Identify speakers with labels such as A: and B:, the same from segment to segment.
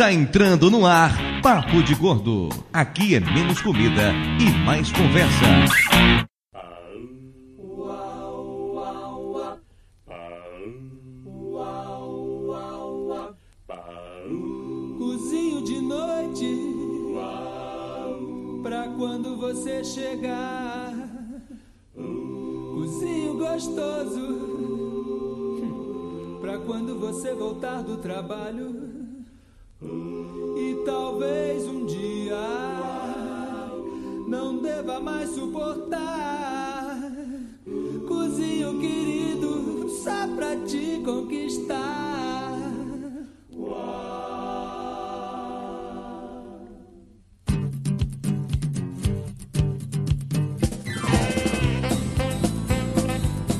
A: Está entrando no ar Papo de Gordo. Aqui é menos comida e mais conversa.
B: Cozinho de noite pra quando você chegar. Cozinho gostoso pra quando você voltar do trabalho. E talvez um dia não deva mais suportar. Cozinho querido só pra te conquistar.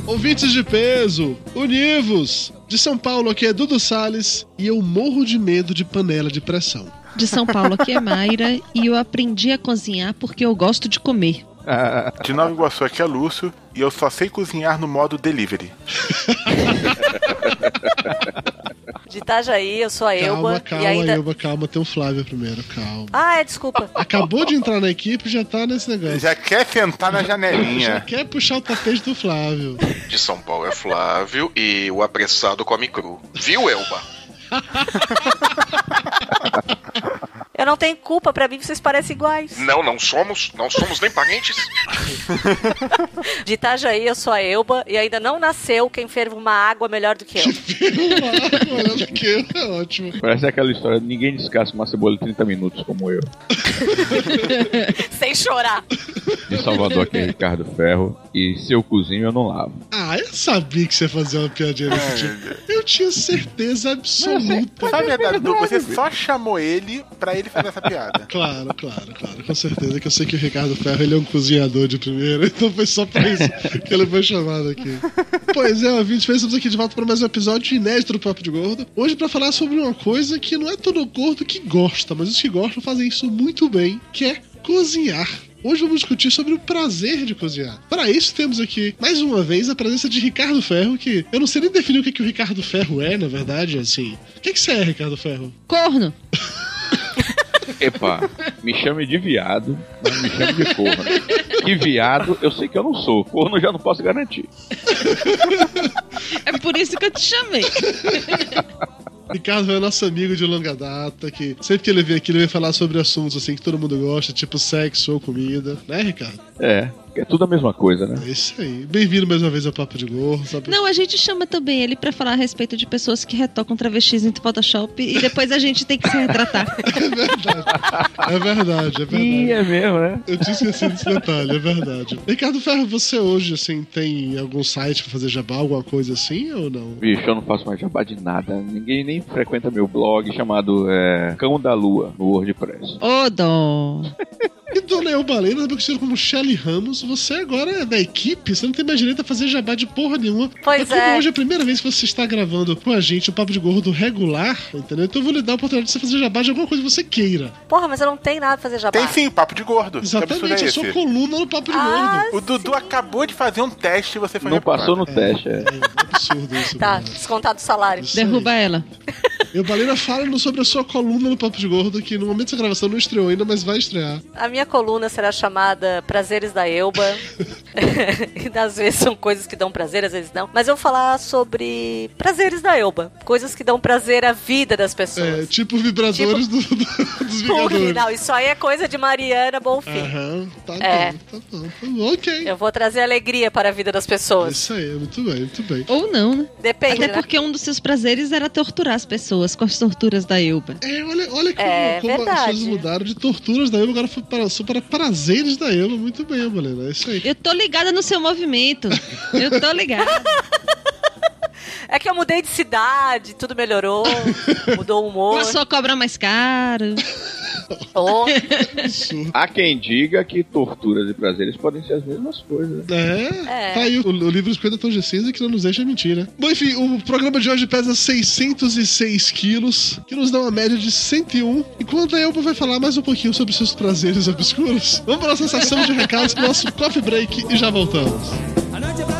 C: Ouvintes de peso, univos! De São Paulo aqui é Dudu Salles e eu morro de medo de panela de pressão.
D: De São Paulo aqui é Mayra e eu aprendi a cozinhar porque eu gosto de comer.
E: De Nova Iguaçu aqui é Lúcio e eu só sei cozinhar no modo delivery.
F: De Itajaí, eu sou a Elba.
C: Calma, calma,
F: e ainda...
C: Elba, calma, tem o Flávio primeiro, calma.
F: Ah, é, desculpa.
C: Acabou de entrar na equipe e já tá nesse negócio.
E: Já quer sentar na
C: Já
E: janelinha.
C: quer puxar o tapete do Flávio.
G: De São Paulo é Flávio e o apressado come cru. Viu, Elba?
F: Não tenho culpa, pra mim vocês parecem iguais.
G: Não, não somos. Não somos nem parentes.
F: De Itajaí, eu sou a Elba e ainda não nasceu quem ferve uma água melhor do que eu.
C: Olhando que eu, é ótimo.
H: Parece aquela história, ninguém descasca uma cebola em 30 minutos como eu.
F: Sem chorar.
H: De Salvador aqui é Ricardo Ferro. E se eu cozinho, eu não lavo.
C: Ah, eu sabia que você ia fazer uma piadinha desse tipo. Eu tinha certeza absoluta.
E: Sabe a verdade? Você só chamou ele pra ele fazer essa piada.
C: Claro, claro, claro, com certeza que eu sei que o Ricardo Ferro ele é um cozinhador de primeira, então foi só pra isso que ele foi chamado aqui. Pois é, ouvintes, estamos aqui de volta para mais um episódio inédito do Papo de Gordo. Hoje pra falar sobre uma coisa que não é todo gordo que gosta, mas os que gostam fazem isso muito bem, que é cozinhar. Hoje vamos discutir sobre o prazer de cozinhar. Para isso, temos aqui, mais uma vez, a presença de Ricardo Ferro, que eu não sei nem definir o que, que o Ricardo Ferro é, na verdade, assim. O que, que você é, Ricardo Ferro?
D: Corno!
H: Epa, me chame de viado, mas não me chame de corno. Que viado, eu sei que eu não sou. Corno eu já não posso garantir.
D: É por isso que eu te chamei.
C: Ricardo é nosso amigo de longa data, que sempre que ele vem aqui, ele vem falar sobre assuntos assim que todo mundo gosta, tipo sexo ou comida, né, Ricardo?
H: É, é tudo a mesma coisa, né?
C: É isso aí. Bem-vindo mais uma vez ao Papo de Gorro, sabe?
D: Não, a gente chama também ele pra falar a respeito de pessoas que retocam travestis em Photoshop e depois a gente tem que se retratar.
C: É verdade. É verdade, é verdade.
H: Ih, é mesmo, né?
C: Eu tinha esquecido desse detalhe, é verdade. Ricardo Ferro, você hoje, assim, tem algum site pra fazer jabá, alguma coisa assim, ou não?
H: Bicho, eu não faço mais jabá de nada. Ninguém nem frequenta meu blog chamado é, Cão da Lua, no WordPress.
D: Ô, dó!
C: E Dona Eubalena, também conhecido como Shelly Ramos, você agora é da equipe, você não tem mais direito a fazer jabá de porra nenhuma.
F: Pois
C: como
F: é.
C: hoje é a primeira vez que você está gravando com a gente o Papo de Gordo regular, entendeu? Então eu vou lhe dar a oportunidade de você fazer jabá de alguma coisa que você queira.
F: Porra, mas eu não tenho nada pra fazer jabá.
E: Tem sim, papo de gordo.
C: Exatamente,
E: é
C: a sua
E: esse?
C: coluna no Papo de
F: Ah,
C: Gordo.
E: O Dudu acabou de fazer um teste e você foi
H: Não passou no
E: reprovado.
H: teste, é.
C: É absurdo isso.
F: Tá,
C: Bruno.
F: descontado o salário.
C: Isso aí.
D: Derruba ela.
C: Eubalena, fala sobre a sua coluna no Papo de Gordo, que no momento dessa gravação não estreou ainda, mas vai estrear.
F: A minha coluna será chamada Prazeres da Elba. e às vezes são coisas que dão prazer, às vezes não. Mas eu vou falar sobre prazeres da Elba. Coisas que dão prazer à vida das
C: É,
F: pessoas.
C: tipo vibradores do- do- dos
F: Porra,
C: Vingadores.
F: não, isso aí é coisa de Mariana Bonfim.
C: Aham, tá
F: É.
C: bom, tá bom, tá bom, ok.
F: Eu vou trazer alegria para a vida das pessoas.
C: Isso aí, muito bem, muito bem.
D: Ou não, né?
F: Depende,
D: Até
F: né?
D: porque um dos seus prazeres era torturar as pessoas com as torturas da Elba.
C: É, olha, olha como,
F: É,
C: como as coisas mudaram de torturas da Eva, agora foi para, só para prazeres da Eva. Muito bem, Valena, é isso aí.
D: Eu tô ligada no seu movimento. Eu tô ligada.
F: É que eu mudei de cidade, tudo melhorou, mudou o humor.
D: Passou a cobrar mais caro.
F: Oh.
H: Há quem diga que torturas e prazeres podem ser as mesmas coisas.
C: É,
F: É.
C: tá aí o, o livro 50 Tons de Cinza que não nos deixa mentir, né? Bom, enfim, o programa de hoje pesa 606 quilos, que nos dá uma média de 101. Enquanto a Elba vai falar mais um pouquinho sobre seus prazeres obscuros, vamos para a nossa sessão de recados, pro nosso coffee break e já voltamos.
B: A noite abraçando,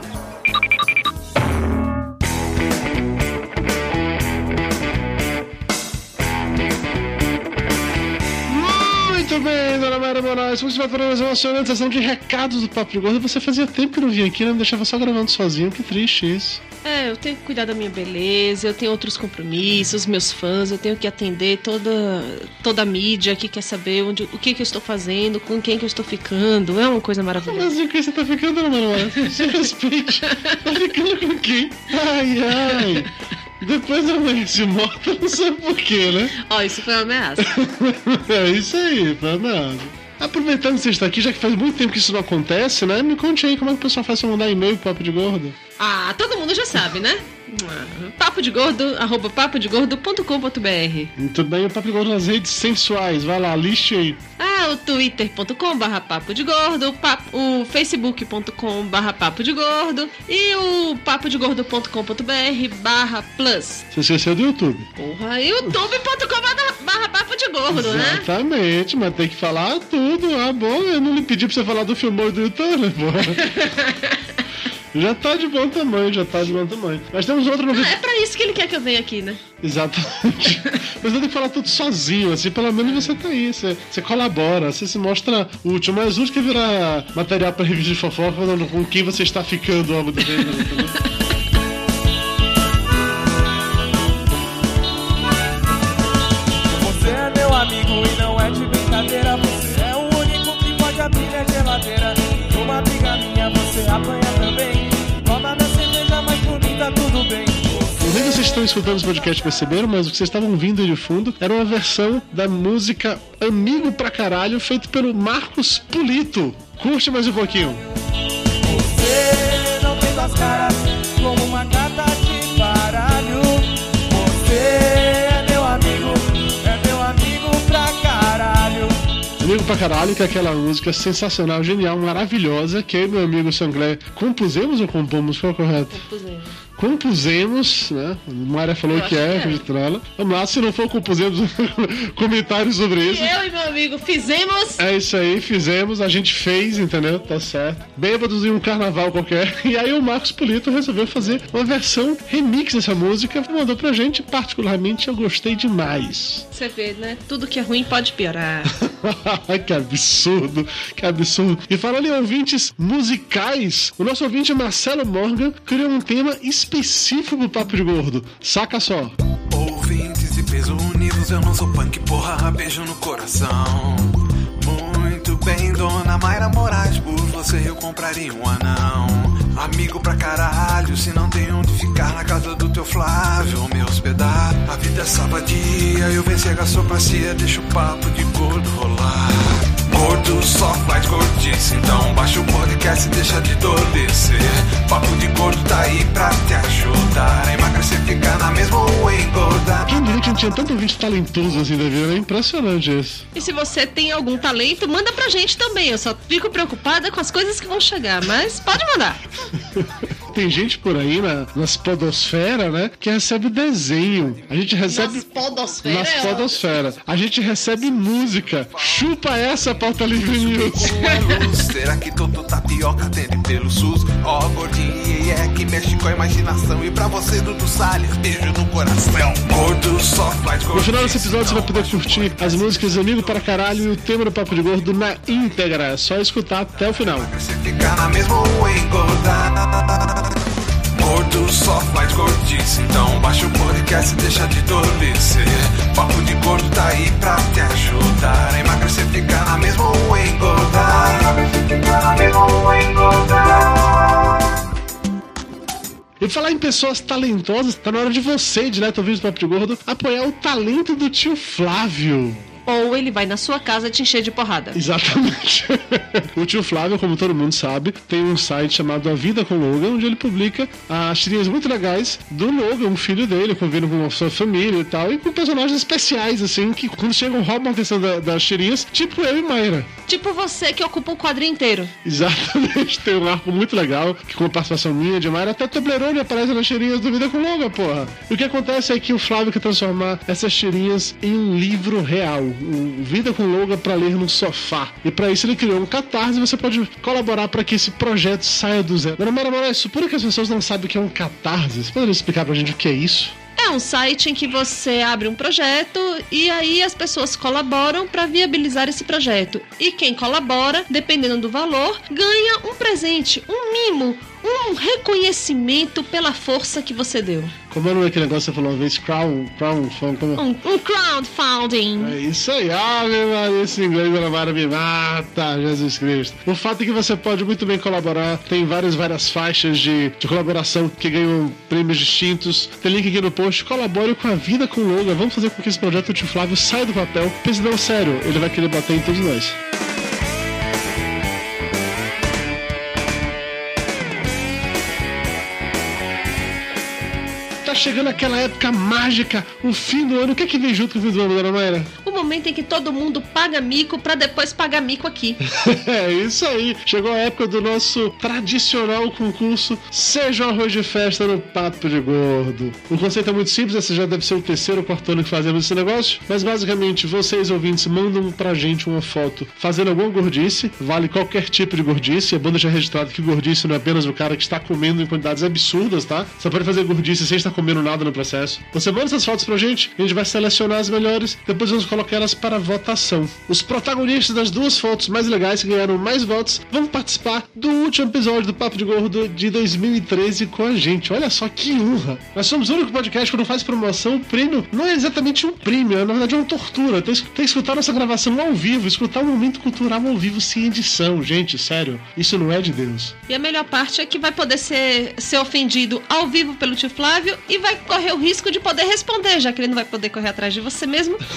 C: Mara Moraes. Você vai para mais uma emocionante sessão de recados do Papo de Gordo. Você fazia tempo que não vinha aqui, né? Me deixava só gravando sozinho. Que triste isso.
D: É, eu tenho que cuidar da minha beleza, eu tenho outros compromissos, meus fãs, eu tenho que atender toda, toda a mídia que quer saber onde, o que, que eu estou fazendo, com quem que eu estou ficando. É uma coisa maravilhosa.
C: Mas o que você tá ficando, dona Mara Moraes? Se respeite. Tá ficando com quem? Ai, ai. Depois mãe se morta, não sabe por quê, né?
D: Ó, isso foi uma ameaça.
C: é isso aí, pra nada. Aproveitando que você está aqui, já que faz muito tempo que isso não acontece, né? Me conte aí como é que o pessoal faz pra mandar e-mail pro Papo de Gordo.
D: Ah, todo mundo já sabe, né? Papo de gordo, arroba papodegordo.com.br
C: Muito bem, o Papo de Gordo nas redes sensuais. Vai lá, liste aí.
D: Ah, o twitter.com barra papo de gordo, o, papo- o facebook.com barra papo de gordo e o papodegordo.com.br barra plus.
C: Você esqueceu do YouTube.
D: Porra, youtube.com barra, barra papo de gordo, né?
C: Exatamente, mas tem que falar tudo. Ah, bom, eu não lhe pedi pra você falar do filmor do YouTube, né, pô? Já tá de bom tamanho, já tá de bom tamanho. Mas temos outra
D: Ah,
C: novidade.
D: é pra isso que ele quer que eu venha aqui, né?
C: Exatamente. Mas eu tenho que falar tudo sozinho, assim, pelo menos você tá aí, você, você colabora, você se mostra útil. Mas útil que virar material pra revista de fofoca falando com quem você está ficando ao longo do tempo?
B: Você é meu amigo e não é de brincadeira. Você é o único que pode abrir minha geladeira. Numa amiga minha você apanha tudo bem.
C: Não sei se vocês estão escutando esse podcast perceberam, mas o que vocês estavam ouvindo aí de fundo era uma versão da música Amigo pra Caralho, feito pelo Marcos Pulito. Curte mais um pouquinho.
B: Você não tem duas caras como uma carta de baralho. Você é meu amigo, é meu amigo pra caralho.
C: Amigo pra caralho, que é aquela música sensacional, genial, maravilhosa, que eu e meu amigo Sanglé compusemos ou compomos, qual é o correto? Compusemos, né? A Mayra falou
D: Eu
C: que
D: acho
C: é,
D: que é.
C: acredito nela. Vamos lá, se não for compusemos, comentários sobre isso.
D: Eu e meu amigo fizemos.
C: É isso aí, fizemos, a gente fez, entendeu? Tá certo. Bêbados em um carnaval qualquer. E aí o Marcos Polito resolveu fazer uma versão remix dessa música, mandou pra gente, particularmente eu gostei demais.
D: Você vê, né? Tudo que é ruim pode piorar.
C: que absurdo, que absurdo. E falando em ouvintes musicais, o nosso ouvinte Marcelo Morgan criou um tema específico pro Papo de Gordo. Saca só.
I: Ouvintes e peso unidos, eu não sou punk, porra, beijo no coração. Muito bem, dona Mayra Moraes, por você eu compraria um anão. Amigo pra caralho, se não tem onde ficar na casa do teu Flávio, me hospedar. A vida é sabadia, eu venci a gastropacia, deixa o papo de gordo rolar. Gordo só faz gordice, então baixa o podcast e deixa de adormecer. Papo de gordo tá aí pra te ajudar. a Emagrecer, ficar na mesma ou engordar.
C: Quem diria que não tinha tanto ouvinte talentoso assim da vida? É impressionante isso.
D: E se você tem algum talento, manda pra gente também. Eu só fico preocupada com as coisas que vão chegar, mas pode mandar.
C: Tem gente por aí na, nas podosfera, né? Que recebe desenho. A gente recebe.
D: Nas podosfera,
C: Nas
D: é
C: podosfera. A gente recebe música. Chupa essa pauta livre news.
I: Será que todo tapioca atende pelo SUS? Ó, gordinho, é que mexe com a imaginação. E pra você, Dudu Salles, beijo no coração. Gordo só faz.
C: No final desse episódio você vai poder curtir as músicas Amigo para Caralho e o tema do Papo de Gordo na íntegra. É só escutar até o final.
I: Você ficar na mesma ou engordar. Gordo só faz gordice, então baixa o podcast e deixa de tolice. Papo de gordo tá aí pra te ajudar. Emagrecer fica na mesma ou engordar. Emagrecer fica na mesma ou engordar.
C: E falar em pessoas talentosas, tá na hora de você, direto ao vivo do Papo de Gordo, apoiar o talento do tio Flávio.
D: Ou ele vai na sua casa te encher de porrada.
C: Exatamente. o tio Flávio, como todo mundo sabe, tem um site chamado A Vida com Logan, onde ele publica as tirinhas muito legais do Logan, um filho dele, convivendo com a sua família e tal, e com personagens especiais, assim, que quando chegam roubam a atenção da- das tirinhas, tipo eu e Mayra.
D: Tipo você que ocupa um quadrinho inteiro.
C: Exatamente, tem um arco muito legal, que com a participação minha de Mayra, até Toblerone aparece nas tirinhas do Vida com Logan, porra. E o que acontece é que o Flávio quer transformar essas tirinhas em um livro real, Vida com Logan pra ler no sofá. E pra isso ele criou um catarse e você pode colaborar para que esse projeto saia do zero. Dona Mayra Moraes, suponho que as pessoas não sabem o que é um catarse. Você poderia explicar pra gente o que é isso?
D: É um site em que você abre um projeto e aí as pessoas colaboram para viabilizar esse projeto. E quem colabora, dependendo do valor, ganha um presente, um mimo, um reconhecimento pela força que você deu.
C: Como é daquele negócio que você falou uma vez? Crown, crown, como é?
D: Um, um crowdfunding.
C: É isso aí, Ave Maria, esse inglês da Mara me mata, Jesus Cristo. O fato é que você pode muito bem colaborar, tem várias, várias faixas de, de colaboração que ganham prêmios distintos. Tem link aqui no post, colabore com a vida com o Logan. Vamos fazer com que esse projeto tio Flávio saia do papel. Pense não, sério, ele vai querer bater em todos nós. Chegando aquela época mágica, o fim do ano. O que é que vem junto com o fim do ano, dona Mayra?
D: O momento em que todo mundo paga mico para depois pagar mico aqui.
C: É isso aí. Chegou a época do nosso tradicional concurso Seja um Arroz de Festa no Papo de Gordo. O conceito é muito simples, esse já deve ser o terceiro ou quarto ano que fazemos esse negócio. Mas basicamente, vocês ouvintes mandam pra gente uma foto fazendo alguma gordice, vale qualquer tipo de gordice. A banda já registrado que gordice não é apenas o cara que está comendo em quantidades absurdas, tá? Você pode fazer gordice sem estar comendo nada no processo. Você manda essas fotos pra gente, a gente vai selecionar as melhores, depois vamos colocar elas para votação. Os protagonistas das duas fotos mais legais que ganharam mais votos vão participar do último episódio do Papo de Gordo de 2013 com a gente. Olha só que honra! Nós somos o único podcast que não faz promoção. O prêmio não é exatamente um prêmio, é, na verdade é uma tortura. Tem que escutar nossa gravação ao vivo, escutar um momento cultural ao vivo sem edição. Gente, sério, isso não é de Deus.
D: E a melhor parte é que vai poder ser, ser ofendido ao vivo pelo tio Flávio e vai correr o risco de poder responder, já que ele não vai poder correr atrás de você mesmo.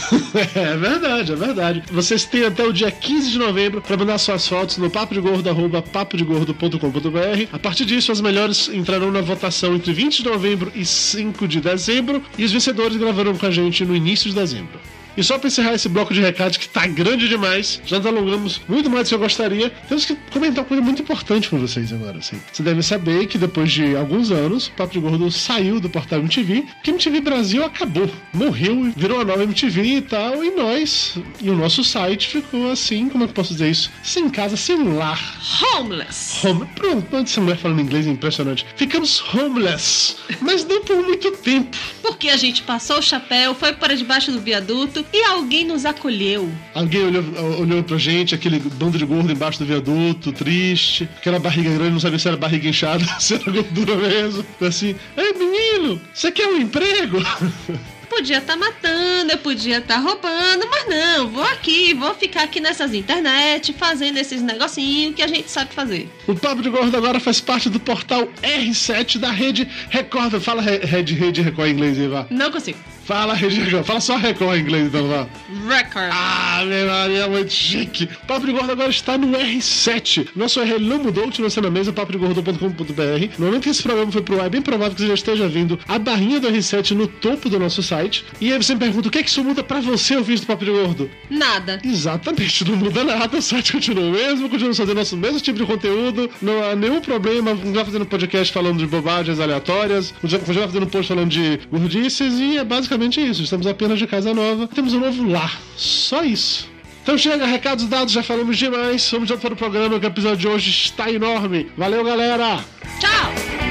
C: É verdade, é verdade. Vocês têm até o dia 15 de novembro para mandar suas fotos no papodegordo, arroba papodegordo.com.br. A partir disso, as melhores entrarão na votação entre 20 de novembro e 5 de dezembro e os vencedores gravarão com a gente no início de dezembro. E só para encerrar esse bloco de recados que tá grande demais, já nos alongamos muito mais do que eu gostaria, temos que comentar uma coisa muito importante com vocês agora. Assim. Você deve saber que depois de alguns anos, o Papo de Gordo saiu do portal MTV, que MTV Brasil acabou, morreu, virou a nova MTV e tal, e nós, e o nosso site ficou assim, como é que eu posso dizer isso? Sem casa, sem lar.
D: Homeless.
C: Home... Pronto, essa mulher falando inglês é impressionante. Ficamos homeless, mas não por muito tempo.
D: Porque a gente passou o chapéu, foi para debaixo do viaduto e alguém nos acolheu.
C: Alguém olhou, olhou pra gente, aquele bando de gordo embaixo do viaduto, triste, aquela barriga grande, não sabia se era barriga inchada, se era gordura mesmo. Assim, ei menino, você quer um emprego?
D: Podia estar matando, eu podia estar roubando, mas não, vou aqui, vou ficar aqui nessas internet, fazendo esses negocinhos que a gente sabe fazer.
C: O Papo de Gordo agora faz parte do portal R7 da rede Record. Fala Re- Rede, Record em inglês vá.
D: Não consigo.
C: Fala Record, fala só Record em inglês então, vá.
D: Record.
C: Ah, meu Maria, muito chique. Papo de Gordo agora está no R7. Nosso URL não mudou, continua sendo a mesma, papodegordo.com.br. No momento que esse programa foi pro ar, é bem provável que você já esteja vendo a barrinha do R7 no topo do nosso site. E aí você me pergunta, o que é que isso muda pra você, ouvinte do Papo de Gordo?
D: Nada.
C: Exatamente, não muda nada, o site continua o mesmo, continua fazendo nosso mesmo tipo de conteúdo, não há nenhum problema, continuar fazendo podcast falando de bobagens aleatórias, continuar fazendo post falando de gordices, e é basicamente isso, estamos apenas de casa nova, temos um novo lar, só isso. Então chega, recados dados, já falamos demais, vamos já para o programa, que o episódio de hoje está enorme. Valeu, galera!
D: Tchau!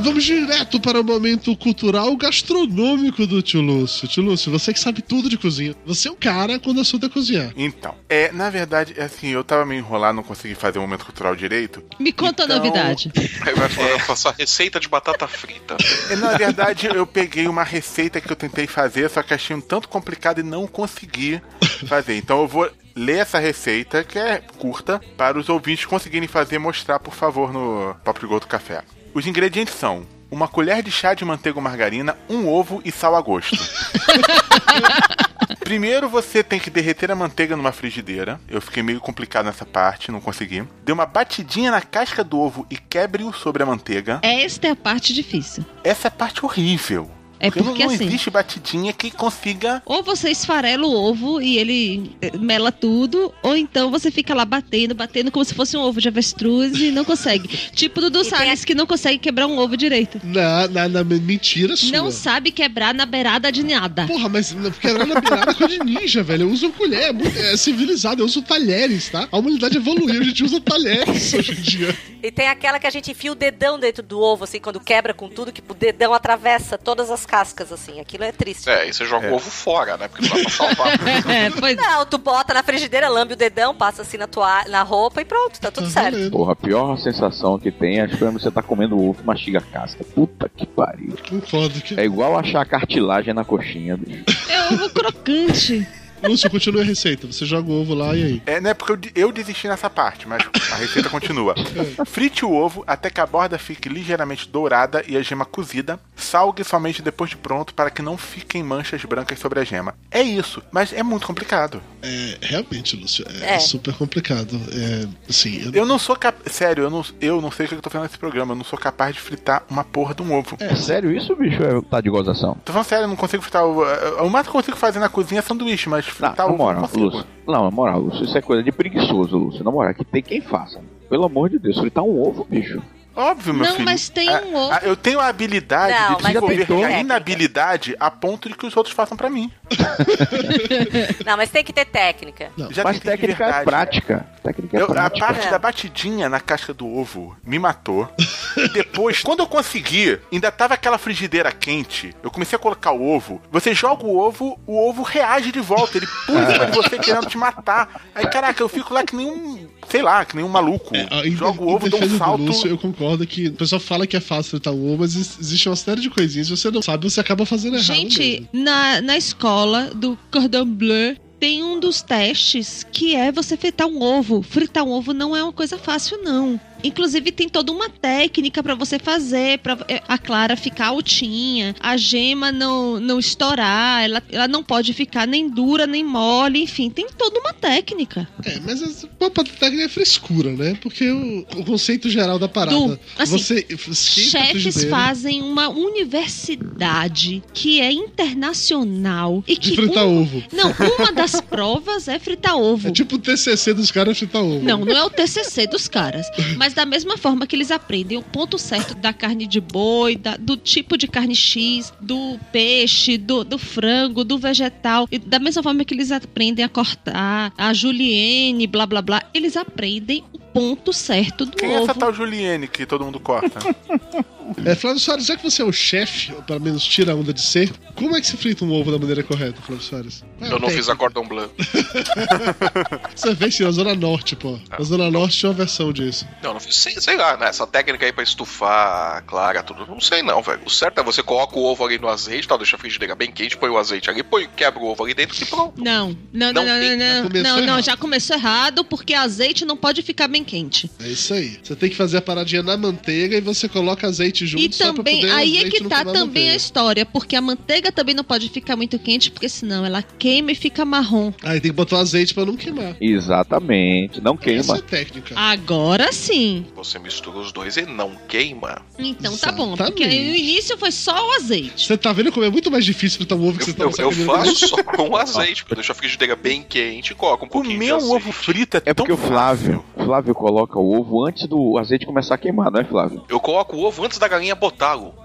C: Vamos direto para o momento cultural gastronômico do tio Lúcio. Tio Lúcio, você que sabe tudo de cozinha. Você é o cara quando o assunto é cozinhar.
E: Então, é, na verdade, é assim, eu tava meio enrolado, não consegui fazer o momento cultural direito.
D: Me conta a
E: Então-
D: novidade.
G: Aí vai falar, eu faço a receita de batata frita.
E: É, Na verdade, eu peguei uma receita que eu tentei fazer, só que achei um tanto complicado e não consegui fazer. Então eu vou ler essa receita, que é curta, para os ouvintes conseguirem fazer e mostrar, por favor, no Papo de Gordo Café. Os ingredientes são uma colher de chá de manteiga ou margarina, um ovo e sal a gosto. Primeiro você tem que derreter a manteiga numa frigideira. Eu fiquei meio complicado nessa parte, não consegui. Dê uma batidinha na casca do ovo e quebre-o sobre a manteiga.
D: Esta é a parte difícil.
E: Essa é a parte horrível.
D: É
E: não-
D: porque
E: não,
D: assim-
E: existe batidinha que consiga.
D: Ou você esfarela o ovo e ele eh, mela tudo, ou então você fica lá batendo, batendo como se fosse um ovo de avestruz e não consegue. tipo Dudu Salles, que não consegue quebrar um ovo direito.
C: Na, na, na mentira sua.
D: Não sabe quebrar na beirada de nada.
C: Porra, mas quebrar na beirada é coisa de ninja, velho. Eu uso colher, é, muito- é civilizado, eu uso talheres, tá? A humanidade evoluiu, a gente usa talheres hoje em dia.
F: E tem aquela que a gente enfia o dedão dentro do ovo, assim, quando quebra com tudo, que o dedão atravessa todas as cascas, assim. Aquilo é triste.
G: É, aí você joga o ovo fora, né? Porque não dá pra salvar.
D: É,
F: Não, tu bota na frigideira, lambe o dedão, passa assim na, tua, na roupa e pronto, tá tudo certo.
H: Porra, a pior sensação que tem é quando você tá comendo ovo e mastiga a casca. Puta que pariu.
C: Concordo que.
H: É igual achar cartilagem na coxinha, bicho.
D: É ovo crocante.
C: Lúcio, continua a receita. Você joga o ovo lá e aí?
E: É, né? Porque eu, eu desisti nessa parte, mas a receita continua. Frite o ovo até que a borda fique ligeiramente dourada e a gema cozida. Salgue somente depois de pronto para que não fiquem manchas brancas sobre a gema. É isso, mas é muito complicado.
C: É, realmente, Lúcio, é,
E: É.
C: super complicado. É, assim, eu,
E: Eu não sou capaz. Sério, eu não, eu não sei o que eu tô fazendo nesse programa. Eu não sou capaz de fritar uma porra de um ovo.
H: É sério isso, bicho? É, tá de gozação?
E: Tô falando sério, eu não consigo fritar o. O mais que eu consigo fazer na cozinha é sanduíche, mas fritar
H: Na moral. Lúcio. Não, na moral, Lúcio, isso é coisa de preguiçoso, Lúcio. Na moral, que tem quem faça. Pelo amor de Deus, fritar um ovo, bicho.
E: Óbvio, meu
D: Não,
E: filho.
D: mas tem
E: Ah,
D: um ovo.
E: ah, Eu tenho a habilidade
F: Não,
E: de desenvolver a inabilidade a ponto de que os outros façam pra mim.
F: Não, mas tem que ter técnica.
E: Já
H: Mas técnica é
E: verdade.
H: prática. Técnica é
E: Eu- a
H: prática.
E: parte
F: É.
E: da batidinha na casca do ovo me matou. E depois, quando eu consegui, ainda tava aquela frigideira quente. Eu comecei a colocar o ovo. Você joga o ovo, o ovo reage de volta. Ele pula cima de você querendo te matar. Aí, caraca, eu fico lá que nem um. Sei lá, que nem um maluco.
C: Em-
E: Jogo o ovo, dou um
C: do
E: salto.
C: Lúcio, eu concordo que o pessoal fala que é fácil fritar o ovo, mas ex- existe uma série de coisinhas. Se você não sabe, você acaba fazendo errado.
D: Gente,
C: mesmo.
D: na, na escola do Cordon Bleu tem um dos testes que é você fritar um ovo. Fritar um ovo não é uma coisa fácil, não. Inclusive tem toda uma técnica pra você fazer, pra eh, a clara ficar altinha, a gema não, não estourar, ela, ela não pode ficar nem dura nem mole, enfim, tem toda uma técnica.
C: É, mas essa- uma técnica é frescura, né? Porque o, o conceito geral da parada.
D: Du, assim,
C: você a
D: Chefes fazem uma universidade que é internacional e
C: de
D: que
C: fritar
D: um-
C: ovo.
D: Não, uma das provas é fritar ovo.
C: É tipo o TCC dos caras fritar ovo.
D: Não, não é o TCC dos caras. Mas da mesma forma que eles aprendem o ponto certo da carne de boi, da- do tipo de carne X, do peixe, do, do frango, do vegetal. E da mesma forma que eles aprendem a cortar, a julienne, blá blá blá, eles aprendem o ponto certo do
E: Quem é
D: ovo.
E: essa tal Juliene que todo mundo corta?
C: É, Flávio Soares, já que você é o chefe, ou pelo menos tira a onda de ser, como é que se frita um ovo da maneira correta, Flávio Soares? É
G: Eu não fiz a Cordon Bleu.
C: Você fez sim, na Zona Norte, pô. Na Zona Norte tinha uma versão disso.
G: Não, não fiz, sei, sei lá, né? Essa técnica aí pra estufar, clara, tudo. Não sei não, velho. O certo é você coloca o ovo ali no azeite, tal, deixa a frigideira bem quente, põe o azeite ali, põe, quebra o ovo ali dentro e pronto.
D: Não, não,
G: Não
D: não, não, não,
C: já
D: não,
C: começou
D: não, já começou errado porque azeite não pode ficar bem quente.
C: É isso aí. Você tem que fazer a paradinha na manteiga e você coloca azeite azeite junto
D: E
C: só pra
D: também,
C: poder
D: aí é que tá também a história, porque a manteiga também não pode ficar muito quente, porque senão ela queima e fica marrom.
C: Aí tem que botar o azeite pra não queimar.
H: Exatamente, não
C: Essa
H: queima.
C: é a técnica.
D: Agora sim.
G: Você mistura os dois e não queima.
D: Então tá bom, porque
C: Exatamente.
D: no início foi só o azeite.
C: Você tá vendo como é muito mais difícil fritar um ovo que você tá
G: Eu,
C: tava
G: eu
C: sabendo
G: faço só com azeite, porque eu deixo a frigideira bem quente e coloco um pouquinho
E: Comer um
G: azeite.
E: ovo frito é,
H: É porque o Flávio, Flávio coloca o ovo antes do azeite começar a queimar, não é, Flávio?
G: Eu coloco o ovo antes da galinha botá-lo.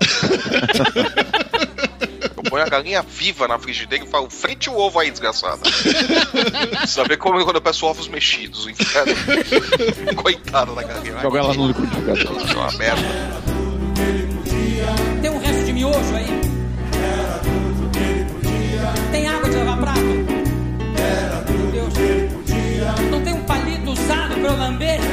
G: Eu ponho a galinha viva na frigideira e falo, frente o ovo aí, desgraçada. Saber como é quando eu peço ovos mexidos, o inferno. Coitada da galinha.
H: Joga ela no liquidificador.
G: É uma merda.
B: Tem um resto de miojo aí? Tem água de lavar prato? Usado pra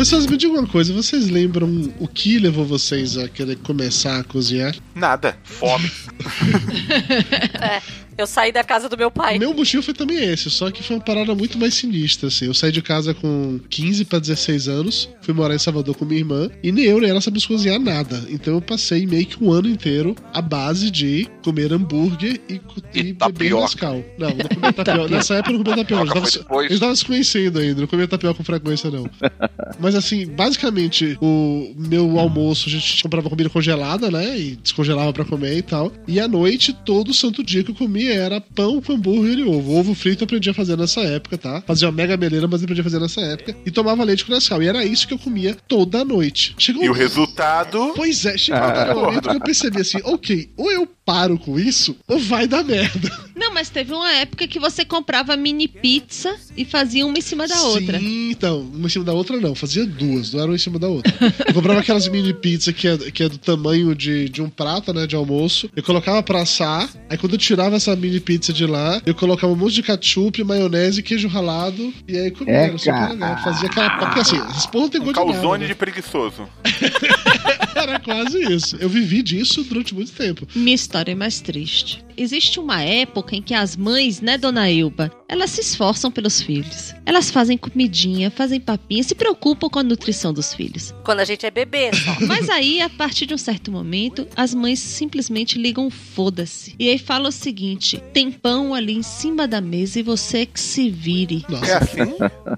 C: Pessoas, me digam uma coisa, vocês lembram o que levou vocês a querer começar a cozinhar?
E: Nada.
G: Fome.
F: É, eu saí da casa do meu pai.
C: Meu motivo foi também esse, só que foi uma parada muito mais sinistra, assim. Eu saí de casa com 15 pra 16 anos, fui morar em Salvador com minha irmã, e nem eu nem ela sabíamos cozinhar nada. Então eu passei meio que um ano inteiro à base de comer hambúrguer e, co- e beber. Nescau. Não, não comia tapioca. Nessa época eu não comia tapioca. Eu
G: Foi
C: tava, eu se conhecendo ainda, não comia tapioca com frequência, não. Mas assim, basicamente, o meu almoço, a gente comprava comida congelada, né? E descongelava pra comer e tal. E à noite, todo santo dia que eu comia era pão com hambúrguer e ovo. Ovo frito eu aprendi a fazer nessa época, tá? Fazia uma mega meleira, mas eu aprendi a fazer nessa época. E tomava leite com Nescau. E era isso que eu comia toda noite. Chegou
E: E o
C: um-
E: resultado.
C: Pois é, chegou aquele momento que eu percebi assim, ok, ou eu paro com isso, ou vai dar merda.
D: Mas teve uma época que você comprava mini pizza e fazia uma em cima da outra.
C: Sim, então, uma em cima da outra não, fazia duas, não era uma em cima da outra. Eu comprava aquelas mini pizza que é, que é do tamanho de, de um prato, né, de almoço. Eu colocava pra assar, aí quando eu tirava essa mini pizza de lá, eu colocava um monte de ketchup, maionese, queijo ralado, e aí comia,
E: É,
C: era super
E: cara.
C: legal. Fazia aquela... Porque assim, esse porra não tem gosto de nada,
E: Calzone
C: né?
E: de preguiçoso.
C: Era quase isso. Eu vivi disso durante muito tempo.
D: Minha história é mais triste. Existe uma época em que as mães, né, dona Elba, elas se esforçam pelos filhos. Elas fazem comidinha, fazem papinha, se preocupam com a nutrição dos filhos.
F: Quando a gente é bebê só.
D: Mas aí, a partir de um certo momento, as mães simplesmente ligam foda-se. E aí fala o seguinte: tem pão ali em cima da mesa e você que se vire.
C: Nossa. É assim?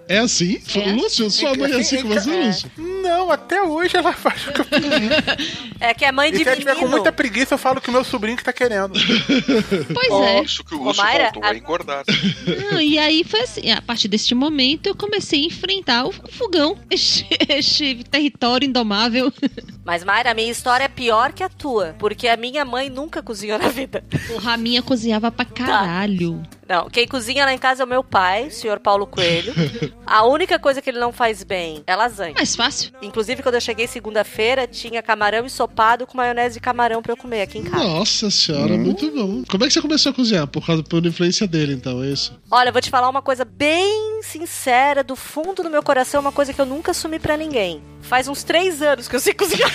C: É assim?
D: É
C: Lúcio, sua mãe é assim com você,
F: É.
C: Lúcio?
E: Não, até hoje ela faz o que eu pedi.
F: É que é mãe
E: E
F: de
E: se ela tiver com
F: menino.
E: muita preguiça, eu falo que o meu sobrinho que tá querendo.
D: Pois
G: Ó,
D: é.
G: Isso que o Lúcio
F: Mayra,
G: contou é engordar.
D: Não, e aí foi assim, a partir deste momento eu comecei a enfrentar o fogão, este, este território indomável.
F: Mas, Mayra, a minha história é pior que a tua. Porque a minha mãe nunca cozinhou na vida.
D: Porra, a minha cozinhava pra caralho.
F: Não, quem cozinha lá em casa é o meu pai, o senhor Paulo Coelho. A única coisa que ele não faz bem é lasanha.
D: Mais fácil.
F: Inclusive, quando eu cheguei segunda-feira, tinha camarão ensopado com maionese de camarão pra eu comer aqui em casa.
C: Nossa senhora, muito bom. Como é que você começou a cozinhar? Por causa por influência dele, então, é isso?
F: Olha, eu vou te falar uma coisa bem sincera, do fundo do meu coração, uma coisa que eu nunca assumi pra ninguém. Faz uns três anos que eu sei cozinhar.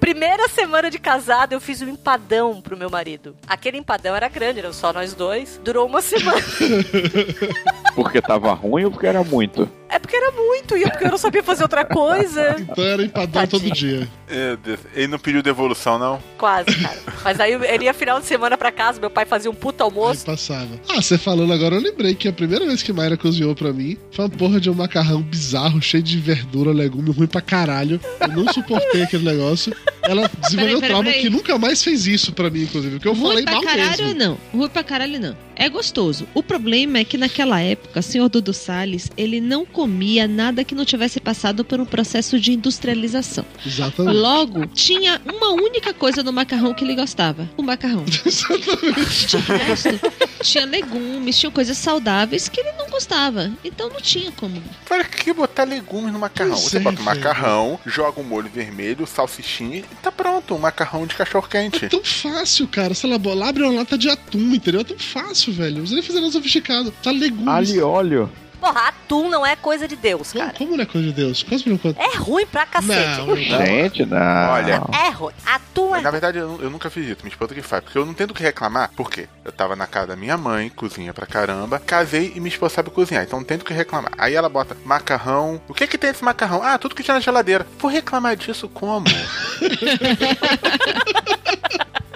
F: Primeira semana de casado, eu fiz um empadão pro meu marido. Aquele empadão era grande, eram só nós dois. Durou uma semana.
H: Porque tava ruim ou porque era muito?
F: É porque era muito, e é porque eu não sabia fazer outra coisa.
C: Então era empadão todo dia.
E: Meu Deus. Ele não pediu devolução, não?
F: Quase, cara. Mas aí ele ia final de semana pra casa, meu pai fazia um puta almoço.
C: Passava. Ah, você falando agora, eu lembrei que a primeira vez que Mayra cozinhou pra mim foi uma porra de um macarrão bizarro, cheio de verdura, legume, ruim pra caralho. Eu não suportei aquele negócio. Ela desenvolveu
D: Peraí,
C: trauma
D: peraí.
C: que nunca mais fez isso pra mim, inclusive. Porque eu
D: Ruim
C: falei
D: pra
C: mal
D: caralho
C: mesmo.
D: não. Ruim pra caralho não. É gostoso. O problema é que naquela época, o senhor Dudu Salles, ele não comia nada que não tivesse passado por um processo de industrialização.
C: Exatamente.
D: Logo, tinha uma única coisa no macarrão que ele gostava: o macarrão. De resto, tinha legumes, tinha coisas saudáveis que ele não gostava. Então não tinha como.
E: Para que botar legumes no macarrão?
C: Pois
E: Você
C: é,
E: bota o macarrão, joga um molho vermelho, salsichinha e tá pronto, um macarrão de cachorro quente.
C: É tão fácil, cara. Sei lá, abre uma lata de atum, entendeu? É tão fácil, velho. Não precisa nem fazer nada sofisticado. Tá legumes.
H: Alho e óleo.
F: Porra, atum não é coisa de Deus, cara.
C: Como não é coisa de Deus? Quase por enquanto.
F: É ruim pra cacete.
C: Não, não.
H: Gente, não.
E: Olha,
F: É ruim. Atum é
E: Na verdade, eu, eu nunca fiz isso. Minha esposa que faz. Porque eu não tenho do que reclamar. Por quê? Eu tava na casa da minha mãe, cozinha pra caramba. Casei e minha esposa sabe cozinhar. Então não tem do que reclamar. Aí ela bota macarrão. O que que tem esse macarrão? Ah, tudo que tinha na geladeira. Vou reclamar disso como?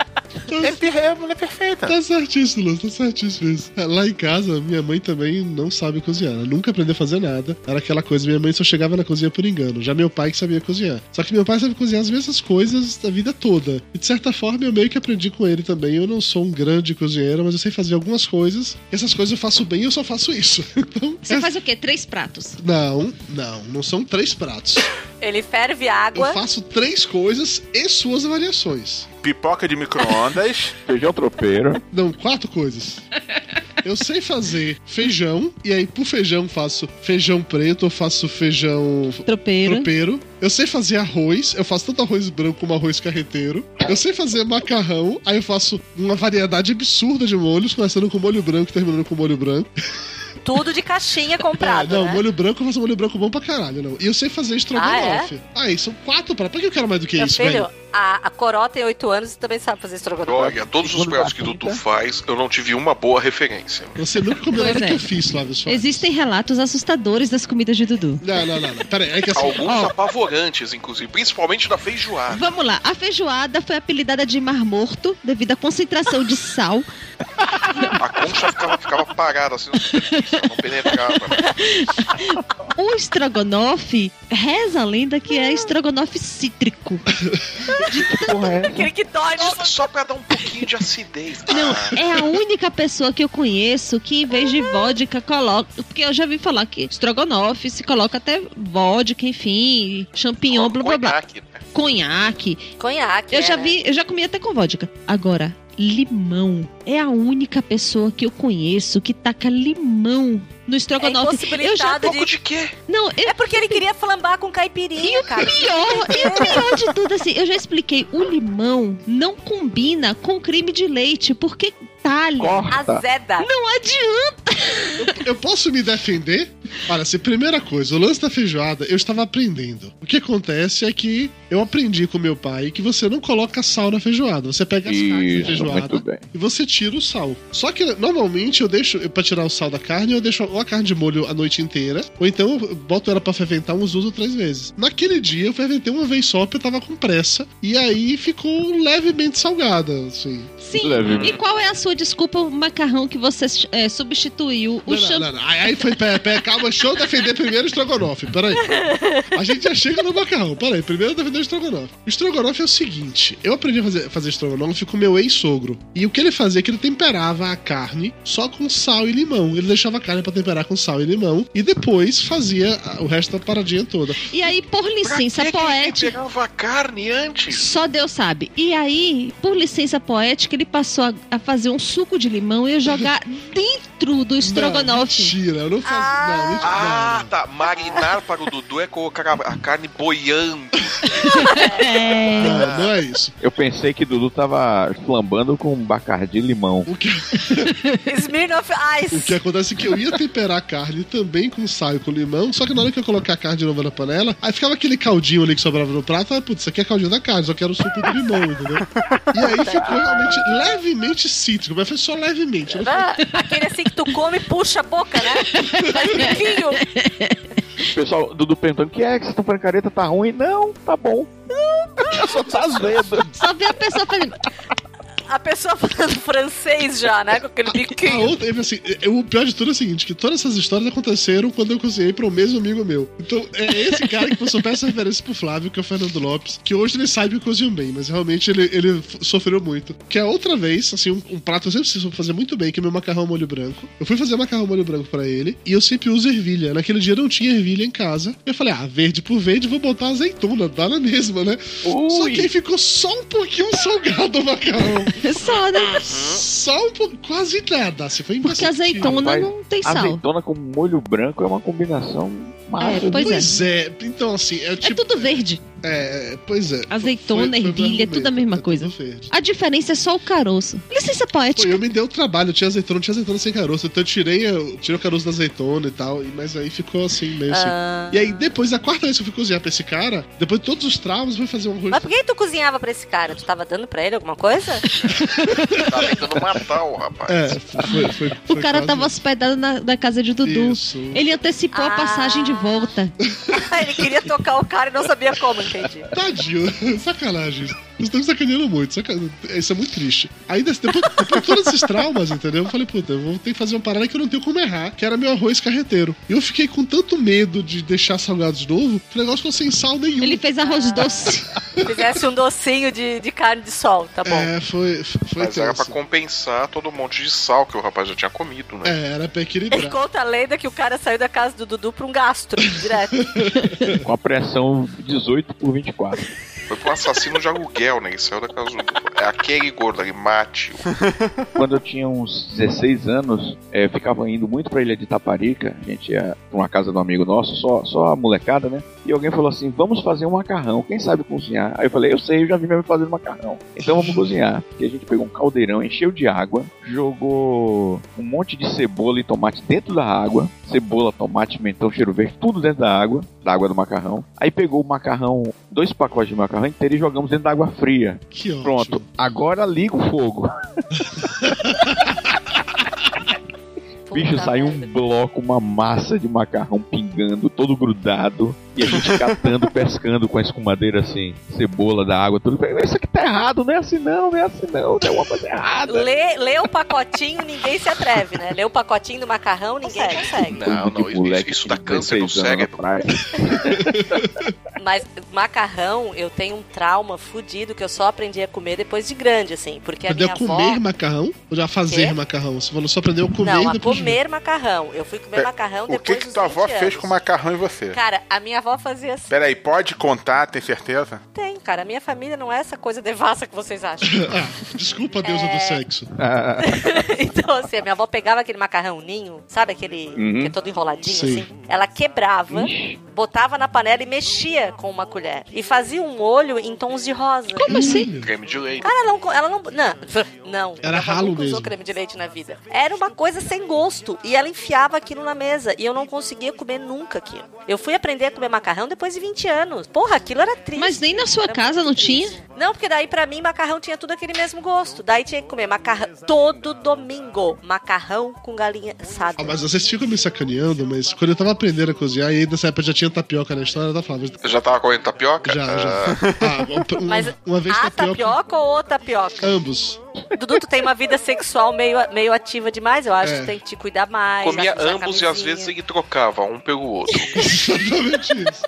E: é, per- é a mulher perfeita.
C: Tá certíssimo, Luz, tá certíssimo isso. É, Lá em casa, minha mãe também não sabe cozinhar. Ela nunca aprendeu a fazer nada. Era aquela coisa, minha mãe só chegava na cozinha por engano. Já meu pai que sabia cozinhar. Só que meu pai sabe cozinhar as mesmas coisas da vida toda. E de certa forma eu meio que aprendi com ele também. Eu não sou um grande cozinheiro, mas eu sei fazer algumas coisas. Essas coisas eu faço bem e eu só faço isso. Então.
D: Você faz o quê? Três pratos.
C: Não, não, não são três pratos.
F: Ele ferve água.
C: Eu faço três coisas e suas avaliações.
E: Pipoca de micro-ondas.
H: Feijão tropeiro.
C: Não, quatro coisas. Eu sei fazer feijão, e aí pro feijão faço feijão preto, eu faço feijão
D: Tropeiro.
C: tropeiro. Eu sei fazer arroz, eu faço tanto arroz branco como arroz carreteiro. Eu sei fazer macarrão, aí eu faço uma variedade absurda de molhos, começando com molho branco e terminando com molho branco.
F: Tudo de caixinha comprado,
C: Ah, não,
F: né?
C: molho branco faço molho branco bom pra caralho, não. E eu sei fazer estrogonofe.
F: Ah,
C: Aí, são quatro pratos. Pra que eu quero mais do que
F: Meu
C: isso,
F: filho,
C: velho?
F: A, a Coró tem 8 anos e também sabe fazer estrogonofe.
G: Olha, todos os pratos que Dudu faz, eu não tive uma boa referência.
C: Você nunca comeu nada
D: é.
C: que eu fiz, Flávio Soares.
D: Existem relatos assustadores das comidas de Dudu.
C: Não, não, não, não. Pera aí, é que assim.
G: Alguns apavorantes, inclusive, principalmente da feijoada.
D: Vamos lá, a feijoada foi apelidada de mar morto devido à concentração de sal.
G: A concha ficava, ficava parada, assim, não penetrava.
D: O estrogonofe, reza a lenda que é estrogonofe cítrico.
F: Aquele que dói.
G: Só, só pra dar um pouquinho de acidez.
D: Não,
G: Ah,
D: é a única pessoa que eu conheço que em vez de vodka coloca. Porque eu já vi falar que estrogonofe se coloca até vodka, enfim, champignon, blá blá blá.
G: conhaque, né?
D: Conhaque.
F: Conhaque.
D: Eu
F: é,
D: já
F: né?
D: vi, eu já comi até com vodka. Agora, limão. É a única pessoa que eu conheço que taca limão no
F: É
D: estrogonofe. eu já
F: impossibilitado
G: Pouco de quê?
D: Não, eu
F: É porque ele queria flambar com caipirinha, cara.
D: pior, e o pior de tudo, assim, eu já expliquei, o limão não combina com creme de leite, porque talha.
H: Corta.
F: Azeda.
D: Não adianta.
C: Eu posso me defender? Olha, se primeira coisa, o lance da feijoada, eu estava aprendendo. O que acontece é que eu aprendi com meu pai que você não coloca sal na feijoada. Você pega as carnes da
H: Isso,
C: feijoada e você tira o sal. Só que normalmente eu deixo, pra tirar o sal da carne, eu deixo ou a carne de molho a noite inteira, ou então eu boto ela pra ferventar uns duas ou três vezes. Naquele dia eu ferventei uma vez só, porque eu tava com pressa, e aí ficou levemente salgada, assim.
D: Sim.
H: Leve.
D: E qual é a sua desculpa, o macarrão que você é, substituiu? O
C: Não,
D: champ-
C: não, não. Aí aí foi, pera, pera, calma, deixa eu defender primeiro o estrogonofe, peraí. A gente já chega no macarrão, peraí, primeiro eu defender o estrogonofe. O estrogonofe é o seguinte, eu aprendi a fazer, fazer estrogonofe com meu ex-sogro, e o que ele fazia é que ele temperava a carne só com sal e limão. Ele deixava a carne pra temperar com sal e limão, e depois fazia o resto da paradinha toda.
D: E aí, por licença
G: Pra que que ele
D: poética.
G: pegava a carne antes?
D: Só Deus sabe. E aí, por licença poética, ele passou a, a fazer um suco de limão e jogar dentro do
C: Não,
D: estrogonofe.
C: mentira, eu não fazia. Não, mentira.
G: Ah, tá. Marinar para o Dudu é colocar a, a carne boiando.
D: É.
C: Não, não, não é isso.
H: Eu pensei que Dudu tava flambando com bacardi e limão.
C: O que,
F: Smirnoff Ice.
C: o que acontece é que eu ia temperar a carne também com sal e com limão, só que na hora que eu colocar a carne de novo na panela, aí ficava aquele caldinho ali que sobrava no prato, ah, putz, isso aqui é caldinho da carne, só quero o suco do limão, entendeu? E aí ficou realmente levemente cítrico, mas foi só levemente. Não.
F: Ah, Aquele assim que tu come, puxa boca, né? Faz biquinho.
H: O pessoal do, do perguntando, que é que vocês estão fazendo careta, tá ruim? Não, tá bom. Eu só tá vendo.
D: Só vê a pessoa fazendo.
F: A pessoa falando francês já, né? Com aquele biquinho.
C: outra, assim, é- o pior de tudo é o seguinte, que todas essas histórias aconteceram quando eu cozinhei para o mesmo amigo meu. Então, é esse cara que passou essa referência pro Flávio, que é o Fernando Lopes, que hoje ele sabe que cozinha bem, mas realmente ele, ele sofreu muito. Que a outra vez, assim, um, um prato eu sempre preciso fazer muito bem, que é meu macarrão molho branco. Eu fui fazer macarrão molho branco pra ele, e eu sempre uso ervilha. Naquele dia não tinha ervilha em casa. Eu falei, ah, verde por verde, vou botar azeitona, dá na mesma, né? Só que aí ficou só um pouquinho salgado o macarrão.
D: Só, né?
C: Só um pouco, quase nada. Assim, foi
D: Porque azeitona
H: Rapaz,
D: não tem sal.
H: Azeitona com molho branco é uma combinação.
D: É, pois é.
C: Pois é, então assim, é
D: É
C: tipo.
D: tudo verde.
C: É, pois é.
D: Azeitona,
C: Foi- foi
D: ervilha, é tudo a mesma coisa. A diferença é só o caroço. Licença
C: Pô,
D: poética.
C: eu me deu trabalho, eu tinha azeitona, não tinha azeitona sem caroço, então eu tirei, eu tirei o caroço da azeitona e tal, mas aí ficou assim, meio assim.
F: Ah.
C: E aí, depois, da quarta vez que eu fui cozinhar pra esse cara, depois de todos os traumas, fui fazer um arroz.
F: Mas por que tu cozinhava pra esse cara? Tu tava dando pra ele alguma coisa?
G: Tá tentando matar o rapaz.
C: É, foi, foi,
D: O cara tava hospedado na, na casa de Dudu.
C: Isso.
D: Ele antecipou a passagem de volta.
F: ele queria tocar o cara e não sabia como, entendi.
C: Tadinho, sacanagem. Vocês estão me sacaneando muito, isso é muito triste. Aí, des- depois, depois de todos esses traumas, entendeu? Eu falei, puta, eu vou ter que fazer uma parada que eu não tenho como errar, que era meu arroz carreteiro. E eu fiquei com tanto medo de deixar salgado de novo, que o negócio ficou sem sal nenhum.
D: Ele fez arroz doce.
F: Fizesse um docinho de, de carne de sol, tá bom.
C: É, foi, foi
G: Mas era pra compensar todo um monte de sal que o rapaz já tinha comido, né?
C: É, era pra
F: Ele
C: equilibrar.
F: conta a lenda que o cara saiu da casa do Dudu pra um gastro, direto.
H: Com a pressão 18 por 24.
G: Foi pro assassino de aluguel, né? Ele saiu da casa. É aquele gordo ali, mate.
H: Quando eu tinha uns 16 anos, é, ficava indo muito pra ilha de Taparica. A gente ia pra uma casa de um amigo nosso, só, só a molecada, né? E alguém falou assim: vamos fazer um macarrão. Quem sabe cozinhar? Aí eu falei: eu sei, eu já vi mesmo fazendo macarrão. Então vamos cozinhar. E a gente pegou um caldeirão, encheu de água, jogou um monte de cebola e tomate dentro da água. Cebola, tomate, mentão, cheiro verde, tudo dentro da água, da água do macarrão. Aí pegou o macarrão, dois pacotes de macarrão inteiro e jogamos dentro da água fria.
C: Que ótimo.
H: Pronto, agora liga o fogo. Bicho, saiu um bloco, uma massa de macarrão pingando, todo grudado. E a gente catando, pescando com a escumadeira assim, cebola da água, tudo. Isso aqui tá errado, não é assim não, não é assim não, tem alguma coisa errada.
F: Lê, lê o pacotinho, ninguém se atreve, né? Lê o pacotinho do macarrão, ninguém consegue.
G: Não, não,
H: de moleque
G: isso, isso dá câncer no
H: 16 anos na
G: cérebro.
H: praia.
F: Mas macarrão, eu tenho um trauma fudido que eu só aprendi a comer depois de grande, assim. Porque a
C: Aprendeu
F: minha
C: a comer
F: avó.
C: macarrão ou já fazer
F: Quê?
C: macarrão? Você falou só aprendeu a comer
F: Não, a
C: depois de-
F: comer macarrão. Eu fui comer macarrão
E: O
F: depois
E: que que
F: dos
E: tua avó
F: 20
E: fez
F: anos.
E: com macarrão e você?
F: Cara, a minha avó fazia assim.
E: Peraí, pode contar, tem certeza?
F: Tem, cara. A minha família não é essa coisa devassa que vocês acham.
C: Ah, desculpa, deusa
F: É.
C: do sexo.
F: então, assim, a minha avó pegava aquele macarrão ninho, sabe aquele
C: Uhum.
F: que é todo enroladinho,
C: Sim.
F: assim? Ela quebrava, botava na panela e mexia com uma colher. E fazia um molho em tons de rosa.
D: Como assim?
G: Creme de leite.
F: Cara, ela não. Ela não, não, não.
C: Era ralo
F: nunca usou
C: mesmo.
F: creme de leite na vida. Era uma coisa sem gosto. E ela enfiava aquilo na mesa. E eu não conseguia comer nunca aquilo. Eu fui aprender a comer macarrão depois de 20 anos. Porra, aquilo era triste.
D: Mas nem na sua
F: Era
D: casa não
F: triste.
D: tinha?
F: Não, porque daí pra mim macarrão tinha tudo aquele mesmo gosto. Daí tinha que comer macarrão todo domingo. Macarrão com galinha assada.
C: Ah, mas vocês ficam me sacaneando, mas quando eu tava aprendendo a cozinhar, e aí nessa época já tinha tapioca na história, ela falava.
G: Já tava comendo tapioca?
C: Já,
G: Ah,
C: já. Ah, uma,
F: Mas
C: uma vez
F: a
C: tapioca.
F: tapioca ou o tapioca?
C: Ambos.
F: Dudu, tu tem uma vida sexual meio, meio ativa demais. Eu acho
C: É.
F: que tu tem que te cuidar mais.
G: Comia ambos e às vezes ele trocava um pelo outro.
C: Exatamente isso.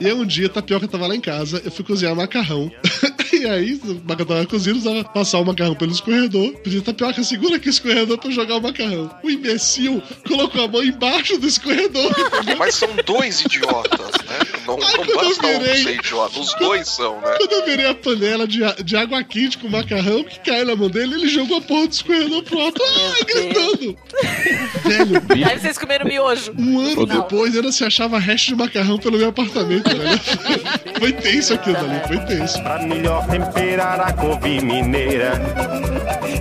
C: E aí um dia a tapioca tava lá em casa, eu fui cozinhar macarrão. e aí, o macarrão tava cozido, usava passar o macarrão pelo escorredor. Pedi tapioca, segura aqui o escorredor pra eu jogar o macarrão. O imbecil colocou a mão embaixo do escorredor.
G: Mas são dois idiotas, né? Não, não
C: quando eu
G: basta um
C: virei-
G: ser idiota. Os dois são, né?
C: Quando eu virei a panela de, a- de água quente com macarrão que caiu na mão dele, ele jogou a porra do escorredor pro alto, ai, gritando. Velho,
F: Aí vocês comeram miojo.
C: um ano
F: Não.
C: depois ainda se achava resto de macarrão pelo meu apartamento, velho. Foi tenso aquilo dali, foi tenso.
J: Pra melhor temperar a couve mineira.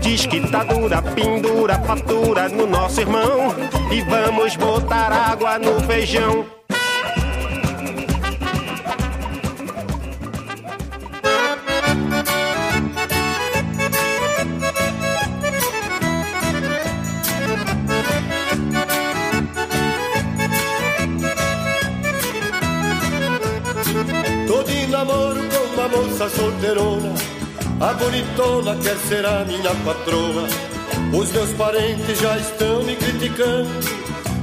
J: Diz que tá dura, pendura, fatura no nosso irmão. E vamos botar água no feijão.
K: Namoro com uma moça solteirona. A bonitona quer ser a minha patroa. Os meus parentes já estão me criticando.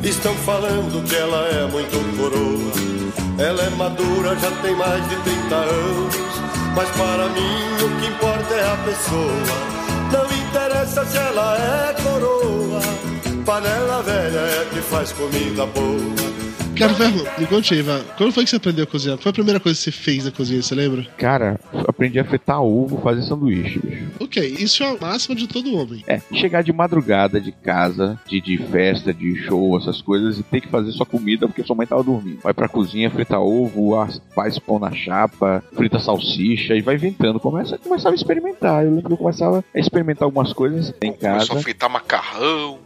K: Estão falando que ela é muito coroa. Ela é madura, já tem mais de 30 anos. Mas para mim o que importa é a pessoa. Não interessa se ela é coroa. Panela velha é que faz comida boa.
C: Cara, Ferro, me conte aí, Vá. Quando foi que você aprendeu a cozinhar? Qual foi a primeira coisa que você fez na cozinha, você lembra?
H: Cara, eu aprendi a fritar ovo, fazer sanduíche, bicho.
C: Ok, isso é a máxima de todo homem.
H: É, chegar de madrugada de casa, de, de festa, de show, essas coisas, e ter que fazer sua comida porque sua mãe tava dormindo. Vai pra cozinha, frita ovo, faz pão na chapa, frita salsicha e vai inventando. Começa, começava a experimentar. Eu lembro que eu começava a experimentar algumas coisas em casa.
G: Começou a fritar macarrão.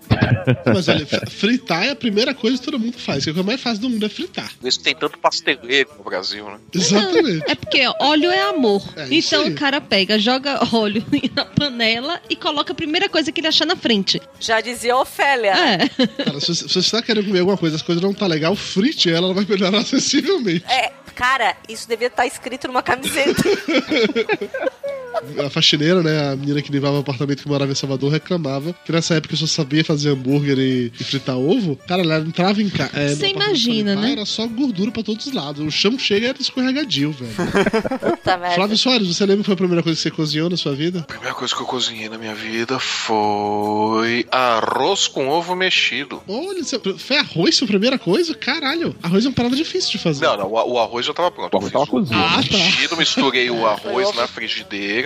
C: Mas olha, fr- fritar é a primeira coisa que todo mundo faz. Que a coisa mais do mundo é fritar.
G: Por isso tem tanto pasteleiro no Brasil, né?
C: Exatamente.
D: É porque óleo é amor.
C: isso
D: então o cara pega, joga óleo na panela e coloca a primeira coisa que ele achar na frente.
F: Já dizia Ofélia.
D: É.
C: Cara, se, se você está querendo comer alguma coisa, as coisas não tá legal, frite ela, ela vai melhorar sensivelmente.
F: É, cara, isso devia estar escrito numa camiseta.
C: A faxineira, né, a menina que limpava o apartamento que morava em Salvador, reclamava que nessa época eu só sabia fazer hambúrguer e, e fritar ovo. Cara, ela entrava em casa.
D: Você imagina, né?
C: Era só gordura pra todos os lados. O chão chega e era escorregadio, velho.
F: Puta merda.
C: Flávio Soares, você lembra que foi a primeira coisa que você cozinhou na sua vida?
G: A primeira coisa que eu cozinhei na minha vida foi arroz com ovo mexido.
C: Olha, você- foi arroz sua primeira coisa? Caralho, arroz é uma parada difícil de fazer.
G: Não, não, o, o arroz já tava pronto. Eu fiz o
C: Ah, tá.
G: mexido, misturei o arroz na frigideira.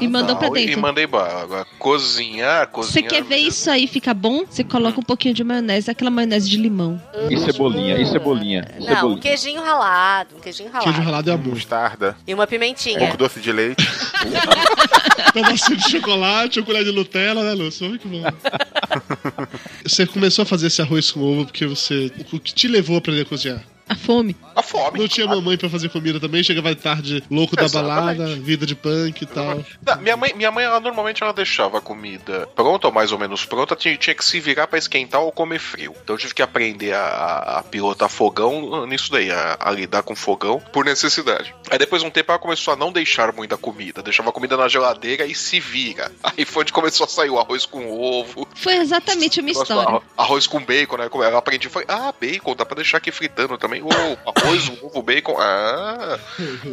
D: E mandou pra
G: tal,
D: dentro.
G: E mandei agora, cozinhar, cozinhar.
D: Você quer ver isso aí ficar bom? Você coloca um pouquinho de maionese, aquela maionese de limão.
H: E cebolinha, e cebolinha.
F: Não, um
H: cebolinha.
F: queijinho ralado, um queijinho ralado.
C: Queijo ralado é amor.
E: Mostarda.
F: E uma pimentinha.
E: Pouco doce de leite.
C: Pedacinho de chocolate, uma colher de Nutella, né, Lúcio? Olha que bom. Você começou a fazer esse arroz com ovo porque você. O que te levou a aprender a cozinhar?
D: A fome.
G: A fome.
C: Não tinha mamãe pra fazer comida também, chegava tarde, louco da
G: Exatamente.
C: balada, vida de punk e tal.
G: Não, minha mãe, minha mãe ela, normalmente ela deixava a comida pronta ou mais ou menos pronta, tinha, tinha que se virar pra esquentar ou comer frio. Então eu tive que aprender a, a- pilotar fogão nisso daí, a, a lidar com fogão por necessidade. Aí depois de um tempo ela começou a não deixar muita comida, deixava a comida na geladeira e se vira. Aí foi onde começou a sair o arroz com ovo,
D: Foi exatamente a minha
G: Nossa,
D: história.
G: arro- Arroz com bacon, né? Como Ela aprendi, foi, ah, bacon, dá pra deixar aqui fritando também. Ô, arroz, ovo, bacon, ah,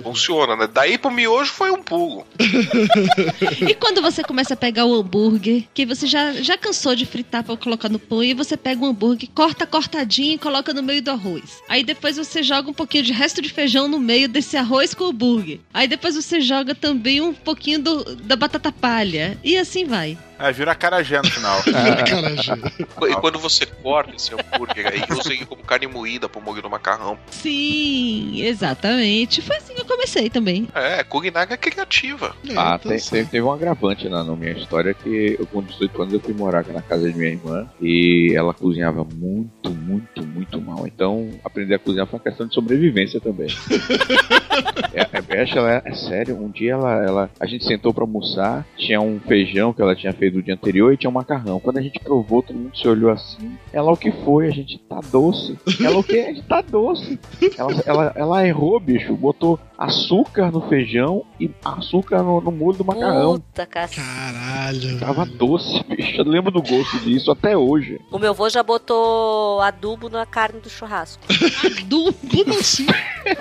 G: funciona, né? Daí pro miojo foi um pulo.
D: E quando você começa a pegar o hambúrguer, que você já, já cansou de fritar pra colocar no pão, e você pega o hambúrguer, corta cortadinho e coloca no meio do arroz. Aí depois você joga um pouquinho de resto de feijão no meio desse arroz com o hambúrguer. Aí depois você joga também um pouquinho do- da batata palha. E assim vai.
E: Ah, vira carajé no final.
G: E quando você corta esse hambúrguer aí, usa ele como carne moída pro molho do macarrão.
D: Sim, exatamente. Foi assim que eu comecei também.
G: É, culinária criativa.
H: Ah, tem, tem- teve um agravante na, na minha história que eu com 18 anos eu fui morar na casa de minha irmã e ela cozinhava muito, muito, muito mal. Então aprender a cozinhar foi uma questão de sobrevivência também. É, a Beth, ela é, é sério, um dia ela, ela, a gente sentou pra almoçar, tinha um feijão que ela tinha feito do dia anterior e tinha um macarrão. Quando a gente provou, todo mundo se olhou assim. Ela, o que foi? A gente tá doce. Ela, o que? A gente tá doce. Ela, ela, ela errou, bicho, botou açúcar no feijão e açúcar no, no molho do macarrão.
F: Puta, cacete.
C: Caralho.
H: Tava doce, bicho. Eu lembro do gosto disso até hoje.
F: O meu avô já botou adubo na carne do churrasco.
D: Adubo?
C: Como assim?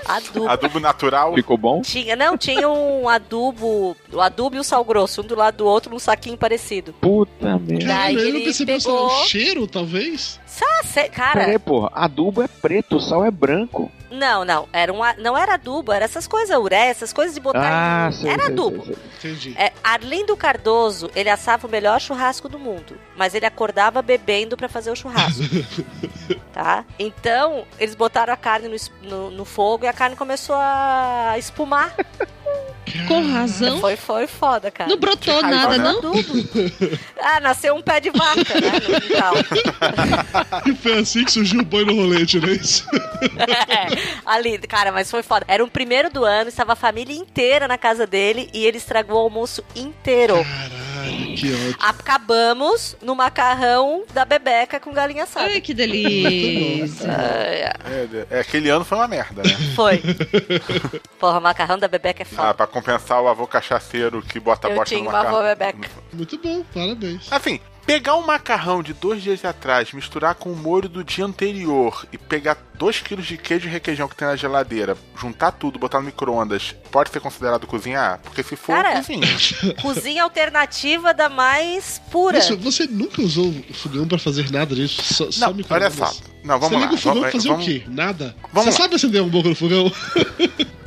F: Adubo.
E: Adubo natural.
H: Ficou bom?
F: Tinha, não, tinha um adubo, o adubo e o sal grosso, um do lado do outro, num saquinho parecido.
H: Puta merda.
F: Daí
C: Caralho, eu não
F: ele
C: percebi lá,
F: pegou-
C: o cheiro, talvez?
F: Sá, cê- cara,
H: Peraí, porra. Adubo é preto, sal é branco.
F: não, não, era um, não era adubo, era essas coisas, uré, essas coisas de botar
H: Ah,
F: em...
H: sei,
F: Era
H: sei,
F: adubo.
H: sei, sei.
C: Entendi.
F: É, Arlindo Cardoso, ele assava o melhor churrasco do mundo, mas ele acordava bebendo pra fazer o churrasco, tá? Então, eles botaram a carne no, no- no fogo e a carne começou a espumar.
D: Com razão.
F: Foi, foi foda, cara.
D: Não brotou nada,
F: né?
D: não?
F: Adubo. Ah, nasceu um pé de vaca, né, no quintal.
C: E foi assim que surgiu o boi no rolete, não é isso?
F: Ali, cara, mas foi foda. Era o primeiro do ano, estava a família inteira na casa dele e ele estragou o almoço inteiro.
C: Caralho, Que ótimo.
F: Acabamos no macarrão da Bebeca com galinha assada.
D: Ai, que delícia.
F: É,
E: É, aquele ano foi uma merda, né?
F: foi. Porra, o macarrão da Bebeca é foda.
E: Ah, pra compensar o avô cachaceiro que bota
F: Eu
E: bosta no
F: tinha uma avó
E: macarrão.
F: Bebeca.
C: Muito bom, parabéns.
E: Assim, pegar um macarrão de dois dias atrás, misturar com o molho do dia anterior e pegar 2 quilos de queijo e requeijão que tem na geladeira, juntar tudo, botar no micro-ondas, pode ser considerado cozinhar? Porque se for,
F: Cara,
E: cozinha.
F: Cozinha alternativa da mais pura.
C: Isso, você nunca usou o fogão pra fazer nada disso? Só, só
E: Não,
C: micro-ondas?
E: olha só. Não, vamos
C: você
E: lá.
C: liga o fogão
E: Vamos-
C: pra fazer
E: vamos-
C: o quê? Nada?
E: Vamos
C: você
E: lá.
C: sabe acender um boca no fogão?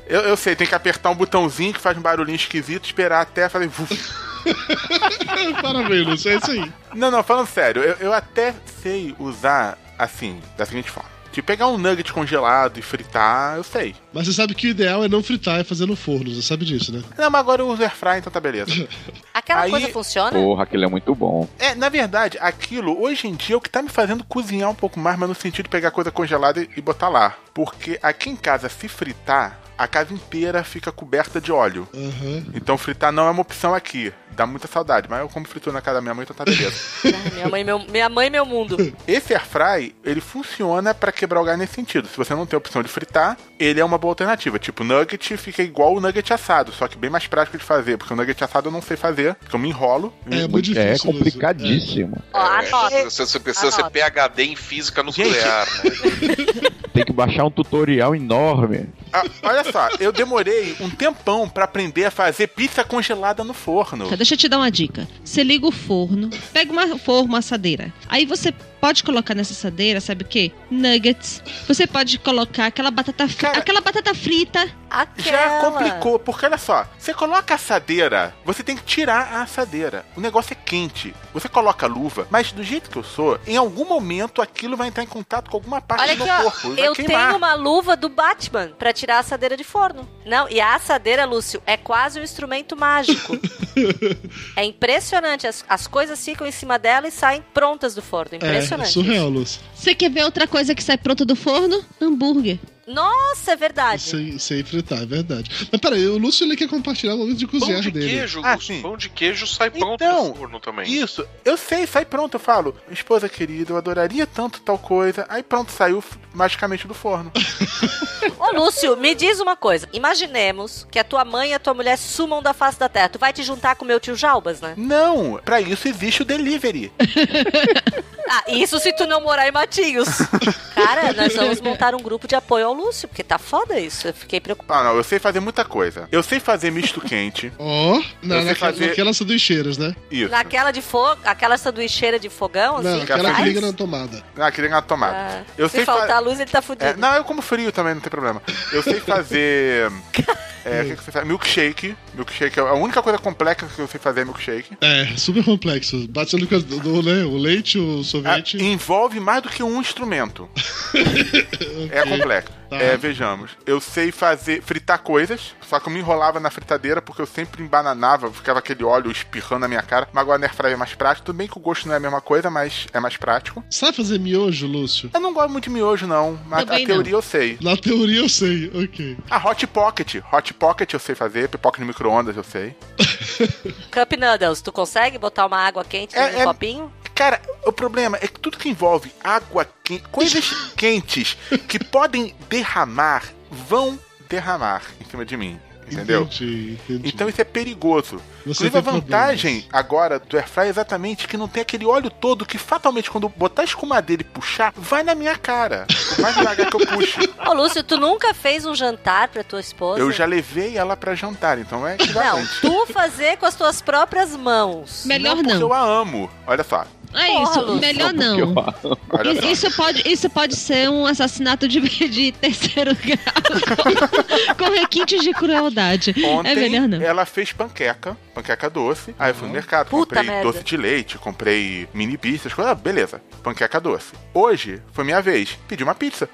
E: Eu, eu sei, tem que apertar um botãozinho que faz um barulhinho esquisito, esperar até fazer.
C: Parabéns, Lúcio, é isso aí.
E: Não, não, falando sério, eu, eu até sei usar assim, da seguinte forma. De pegar um nugget congelado e fritar, eu sei.
C: Mas você sabe que o ideal é não fritar, é fazer no forno, você sabe disso, né?
E: Não, mas agora eu uso airfry, então tá beleza.
F: Aquela
E: Aí-
F: coisa funciona?
H: Porra, aquele é muito bom.
E: É, na verdade, aquilo hoje em dia é o que tá me fazendo cozinhar um pouco mais, mas no sentido de pegar coisa congelada e, e botar lá. Porque aqui em casa, se fritar, a casa inteira fica coberta de óleo.
C: Uhum.
E: Então fritar não é uma opção aqui. Dá muita saudade, mas eu como fritura na casa da minha mãe, então tá beleza.
F: Minha mãe, meu, minha mãe, meu mundo.
E: Esse airfry, ele funciona pra quebrar o gás nesse sentido. Se você não tem a opção de fritar, ele é uma boa alternativa. Tipo, nugget fica igual o nugget assado, só que bem mais prático de fazer, porque o nugget assado eu não sei fazer, porque eu me enrolo.
C: É muito difícil.
H: É complicadíssimo.
F: Ó, anota.
G: É, Você, você precisa ser. PHD em física nuclear, né?
H: Tem que baixar um tutorial enorme.
E: Ah, olha só, eu demorei um tempão pra aprender a fazer pizza congelada no forno.
D: Tá, Deixa eu te dar uma dica. Você liga o forno, pega uma forno, uma assadeira. Aí você pode colocar nessa assadeira, sabe o quê? Nuggets. Você pode colocar aquela batata frita. Aquela batata frita.
E: Já complicou, porque olha só, você coloca a assadeira, você tem que tirar a assadeira. O negócio é quente. Você coloca a luva, mas do jeito que eu sou, em algum momento aquilo vai entrar em contato com alguma parte
F: Olha
E: do
F: aqui,
E: meu
F: ó.
E: corpo. vai
F: Eu tenho uma luva do Batman pra tirar a assadeira de forno. Não, e a assadeira, Lúcio, é quase um instrumento mágico. é impressionante. As, as coisas ficam em cima dela e saem prontas do forno.
C: É, é
F: Impressionante.
C: surreal, Lúcio.
D: Você quer ver outra coisa que sai pronta do forno? Hambúrguer.
F: Nossa, é verdade.
C: Sem, sem fritar, é verdade. Mas peraí, o Lúcio ele quer compartilhar o momento de
G: Pão
C: cozinhar
G: de
C: dele.
G: queijo,
E: Ah,
G: Lúcio.
E: sim.
G: Pão de queijo sai pronto
E: Então,
G: do forno também.
E: Isso, eu sei, sai pronto, eu falo. Esposa querida, eu adoraria tanto tal coisa. Aí pronto, saiu magicamente do forno.
F: Ô, Lúcio, me diz uma coisa. Imaginemos que a tua mãe e a tua mulher sumam da face da terra. Tu vai te juntar com o meu tio Jalbas, né?
E: Não, pra isso existe o delivery.
F: Ah, isso se tu não morar em Matinhos. Cara, nós vamos montar um grupo de apoio ao Lúcio, porque tá foda isso. Eu fiquei preocupada.
E: Ah, não, eu sei fazer muita coisa. Eu sei fazer misto quente.
C: Ó,
E: Eu sei
C: naquela,
E: fazer-
C: naquelas sanduicheiras, né?
E: Isso.
F: Naquela de fogo, aquela sanduicheira de fogão,
C: Não,
F: assim.
C: aquela que liga na tomada.
E: Ah, queria na tomada.
F: Ah,
E: eu
F: se
E: sei fa-
F: faltar luz, ele tá fudido.
E: É, não, eu como frio também, não tem problema. Eu sei fazer. É, o que, que você faz? Milkshake. Milkshake é a única coisa complexa que eu sei fazer é milkshake.
C: É, super complexo. Bate no do, né, o leite, o sorvete.
E: Ah, envolve mais do que um instrumento. É complexo.
C: Tá.
E: É, vejamos. Eu sei fazer, fritar coisas, só que eu me enrolava na fritadeira porque eu sempre embananava, ficava aquele óleo espirrando na minha cara. Mas agora na airfryer é mais prático. Tudo bem que o gosto não é a mesma coisa, mas é mais prático.
C: Sabe fazer miojo, Lúcio?
E: Eu não gosto muito de miojo, não. Mas
C: Também
E: a
C: não.
E: teoria eu sei.
C: Na teoria eu sei, ok.
E: A Hot Pocket. Hot Pocket eu sei fazer, pipoca no micro-ondas eu sei.
F: Cup Noodles, tu consegue botar uma água quente
E: É,
F: no
E: é-
F: copinho?
E: Cara, o problema é que tudo que envolve água quente, coisas quentes que podem derramar, vão derramar em cima de mim. Entendeu?
C: Entendi, entendi.
E: Então isso é perigoso.
C: Você
E: Inclusive a vantagem agora do Airfryer é exatamente que não tem aquele óleo todo que fatalmente quando botar a escumadeira e puxar, vai na minha cara. Por mais devagar que eu puxe.
F: Ô, Lúcio, tu nunca fez um jantar pra tua esposa?
E: Eu já levei ela pra jantar, então é
F: Não, tu fazer com as tuas próprias mãos.
D: Melhor
E: Porque
D: não.
E: eu a amo. Olha só.
D: É
F: Porra,
D: isso,
F: Lúcio.
D: melhor não. Isso, pode, isso pode ser um assassinato de, de terceiro grau com, requintes de crueldade.
E: Ontem
D: é melhor não.
E: ela fez panqueca, panqueca doce. Aí eu fui no mercado,
F: Puta
E: comprei
F: merda.
E: doce de leite, comprei mini pizza, as coisas. Ah, beleza, panqueca doce. Hoje foi minha vez, pedi uma pizza.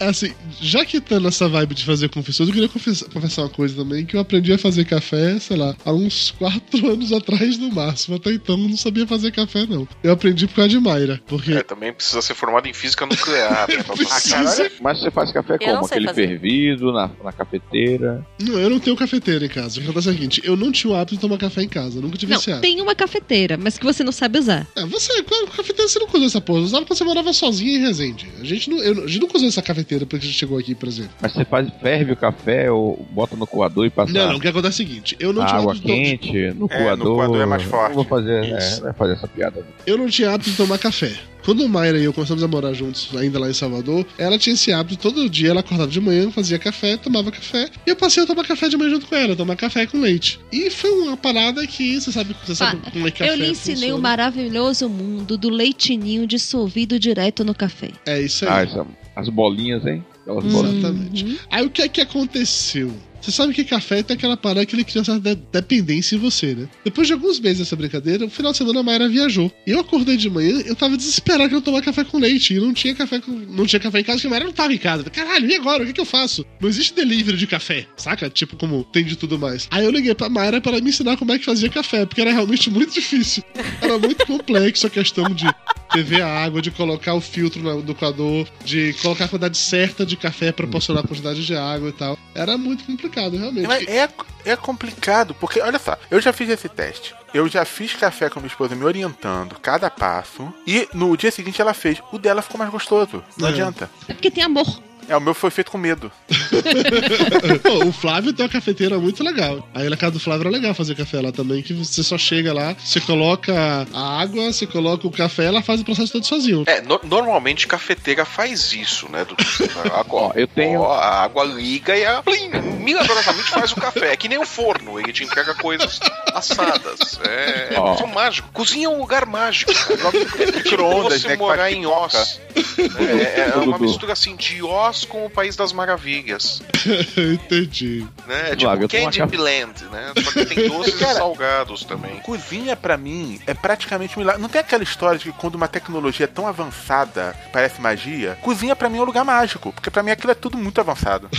C: É assim, já que tá nessa vibe de fazer confissões, eu queria confessar, confessar uma coisa também, que eu aprendi a fazer café, sei lá, há uns quatro anos atrás no máximo. Até então eu não sabia fazer café, não. Eu aprendi por causa de Mayra, porque...
G: É, também precisa ser formado em física nuclear. né, fazer-
H: Mas você faz café como? Aquele
F: fazer.
H: fervido, na, na cafeteira?
C: Não, eu não tenho cafeteira em casa. O que acontece é o seguinte, eu não tinha o hábito de tomar café em casa, eu nunca tive
D: Não,
C: esse hábito.
D: tem uma cafeteira, mas que você não sabe usar.
C: É, você, cafeteira você não usou essa porra, usava quando você morava sozinho em Resende. A gente não, eu, a gente nunca usou essa cafeteira porque a gente chegou aqui, por exemplo.
H: Mas você faz, ferve o café ou bota no coador e passa
C: Não, não, o que acontece é o seguinte, eu não tinha
H: água
C: hábito de to-
H: quente no
E: É, no
H: coador.
E: coador é mais forte.
H: Não vou fazer, é, não fazer essa piada.
C: Eu não tinha hábito de tomar café. Quando o Mayra e eu começamos a morar juntos, ainda lá em Salvador, ela tinha esse hábito, todo dia ela acordava de manhã, fazia café, tomava café, e eu passei a tomar café de manhã junto com ela, tomar café com leite. E foi uma parada que, você sabe, você sabe
D: Ah,
C: como é que café
D: eu lhe ensinei
C: funciona.
D: o maravilhoso mundo do leitinho dissolvido direto no café.
C: É isso aí.
H: Ah, essa- as bolinhas, hein? Aquelas bolinhas.
C: Exatamente. Aí o que é que aconteceu? Você sabe que café tem aquela parada que ele cria de- dependência em você, né? Depois de alguns meses dessa brincadeira, no final de semana a Mayra viajou. E eu acordei de manhã, eu tava desesperado que eu tomar café com leite. E não tinha café com... não tinha café em casa, porque a Mayra não tava em casa. Caralho, e agora? O que, que eu faço? Não existe delivery de café, saca? Tipo, como tem de tudo mais. Aí eu liguei pra Mayra para me ensinar como é que fazia café, porque era realmente muito difícil. Era muito complexo a questão de ferver a água, de colocar o filtro no coador, de colocar a quantidade certa de café, proporcionar a quantidade de água e tal. Era muito complicado, realmente.
E: Mas é, é complicado, porque, olha só, eu já fiz esse teste. Eu já fiz café com minha esposa me orientando cada passo. E no dia seguinte ela fez. O dela ficou mais gostoso. Não
C: É.
E: adianta.
D: É porque tem amor.
E: É, o meu foi feito com medo.
C: Pô, o Flávio tem uma cafeteira muito legal. Aí na casa do Flávio era legal fazer café lá também, que você só chega lá, você coloca a água, você coloca o café, ela faz o processo todo sozinho.
G: É, no- normalmente cafeteira faz isso, né? Do, água,
H: eu tenho-
G: a água liga e a plim, milagrosamente faz o café. É que nem o forno, ele te entrega coisas assadas. É, é
H: Ó.
G: um mágico. Cozinha é um lugar mágico.
E: Micro-ondas,
G: Você
E: né, que
G: morar em. Oz. É, é uma
H: Dudu.
G: mistura assim de Oz com o País das Maravilhas.
C: Entendi.
G: Né? É tipo
H: uma
G: Candyland, né? Só que tem doces e
E: Cara,
G: salgados também.
E: Cozinha, pra mim, é praticamente um milagre. Não tem aquela história de que quando uma tecnologia é tão avançada parece magia? Cozinha, pra mim, é um lugar mágico. Porque pra mim aquilo é tudo muito avançado.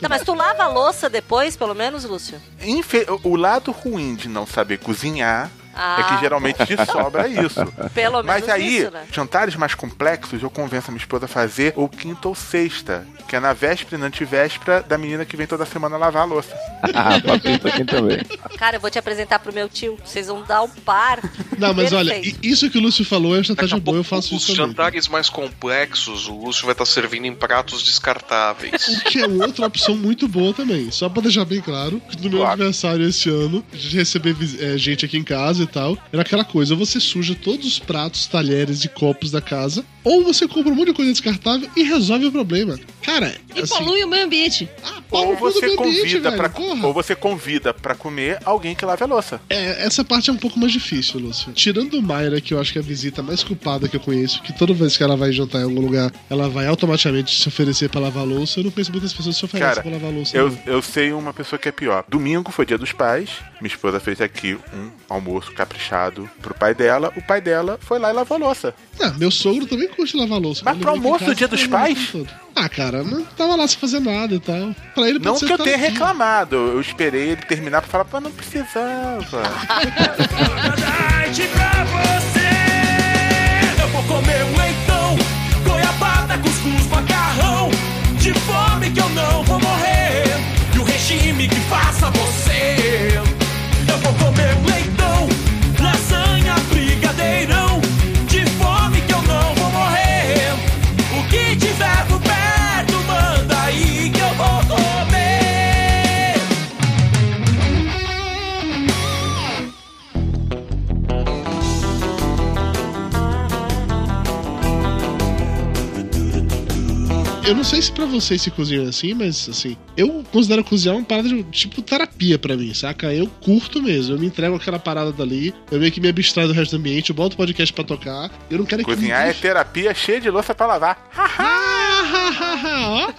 F: Tá, mas tu lava a louça depois, pelo menos, Lúcio?
E: Infe- O lado ruim de não saber cozinhar é
F: Ah.
E: que geralmente te sobra isso.
F: Pelo
E: Mas
F: menos
E: aí,
F: isso, né?
E: jantares mais complexos, eu convenço a minha esposa a fazer ou quinta ou sexta, que é na véspera e na antivéspera da menina que vem toda semana lavar a louça.
H: Ah, faço isso aqui também.
F: Cara, eu vou te apresentar pro meu tio. Vocês vão dar um par.
C: Não, mas olha,
F: Perfeito.
C: isso que o Lúcio falou é uma estratégia boa, eu faço
G: Os
C: isso também.
G: jantares mais complexos, o Lúcio vai estar servindo em pratos descartáveis.
C: O que é outra opção muito boa também. Só pra deixar bem claro, que no meu
G: Claro.
C: aniversário esse ano, de receber eh, gente aqui em casa e tal, era aquela coisa: ou você suja todos os pratos, talheres e copos da casa, ou você compra um monte de coisa descartável e resolve o problema. Cara,
D: E
C: assim,
D: polui o meio ambiente.
C: pau
E: Ou você
C: meio ambiente,
E: convida para ou você convida para comer alguém que lave a louça.
C: É, essa parte é um pouco mais difícil, Lúcio. Tirando o Mayra, que eu acho que é a visita mais culpada que eu conheço, que toda vez que ela vai jantar em algum lugar, ela vai automaticamente se oferecer pra lavar a louça. Eu não conheço muitas pessoas que se oferecem
E: Cara,
C: pra lavar a louça.
E: eu,
C: não.
E: eu sei uma pessoa que é pior. Domingo foi dia dos pais. Minha esposa fez aqui um almoço caprichado pro pai dela. O pai dela foi lá e lavou a louça.
C: Ah, meu sogro também curte lavar louça.
E: Mas pro
C: aqui
E: almoço do Dia dos Pais?
C: Ah, cara, não tava lá sem fazer nada e tal. Pra ele
E: Não que eu tenha
C: tardia.
E: reclamado. Eu esperei ele terminar pra falar, pô, não precisava.
B: Pra você. não
C: sei se pra vocês se cozinham assim, mas assim, eu considero cozinhar uma parada de tipo terapia pra mim, saca? Eu curto mesmo, eu me entrego aquela parada dali, eu meio que me abstraio do resto do ambiente, eu boto o podcast pra tocar, eu não quero que
E: Cozinhar é terapia cheia de louça pra lavar.
C: Ah,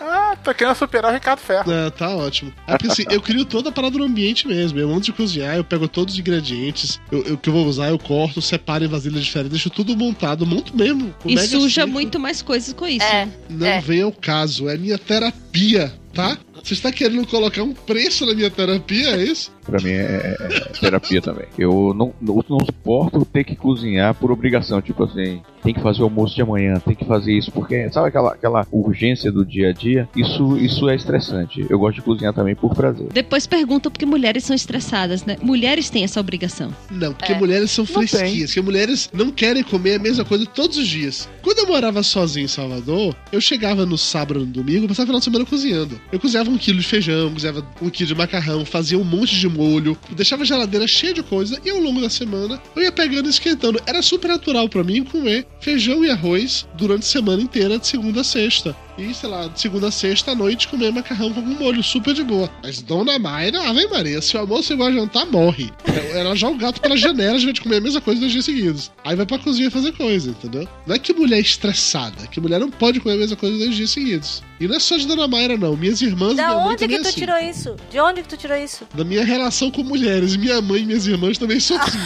E: Ah, Tô querendo superar o Ricardo Ferro.
C: É, tá ótimo. É porque assim, eu crio toda a parada no ambiente mesmo. Eu, antes de cozinhar, eu pego todos os ingredientes eu, eu- que eu vou usar, eu corto, separo em vasilhas diferentes, deixo tudo montado, monto mesmo. com
D: E suja muito mais coisas com isso.
F: É.
C: Não vem ao caso, é minha terapia, tá? Você está querendo colocar um preço na minha terapia, é isso?
H: Pra mim é, é- é terapia também. Eu não, não, não suporto ter que cozinhar por obrigação. Tipo assim, tem que fazer o almoço de amanhã, tem que fazer isso, porque sabe aquela, aquela urgência do dia a dia? Isso, isso é estressante. Eu gosto de cozinhar também por prazer.
D: Depois perguntam porque mulheres são estressadas, né? Mulheres têm essa obrigação.
C: Não, porque mulheres são fresquinhas, porque mulheres não querem comer a mesma coisa todos os dias. Quando eu morava sozinho em Salvador, eu chegava no sábado e no domingo, eu passava o final de semana cozinhando. Eu cozinhava um quilo de feijão, cozinhava um quilo de macarrão, fazia um monte de molho, deixava a geladeira cheia de coisa e ao longo da semana eu ia pegando e esquentando. Era super natural pra mim comer feijão e arroz durante a semana inteira, de segunda a sexta. E, sei lá, de segunda a sexta à noite comer macarrão com algum molho, super de boa. Mas Dona Mayra, Ave Maria, se o almoço igual a jantar, morre. Ela joga o gato pela janela, a gente comer a mesma coisa dois dias seguidos. Aí vai pra cozinha fazer coisa, entendeu? Não é que mulher é estressada, que mulher não pode comer a mesma coisa dois dias seguidos. E não é só de Dona Mayra, não. Minhas irmãs e
F: Da
C: minha mãe
F: onde que
C: é
F: tu
C: assim.
F: tirou isso? De onde que tu tirou isso?
C: Da minha relação com mulheres. Minha mãe e minhas irmãs também são assim.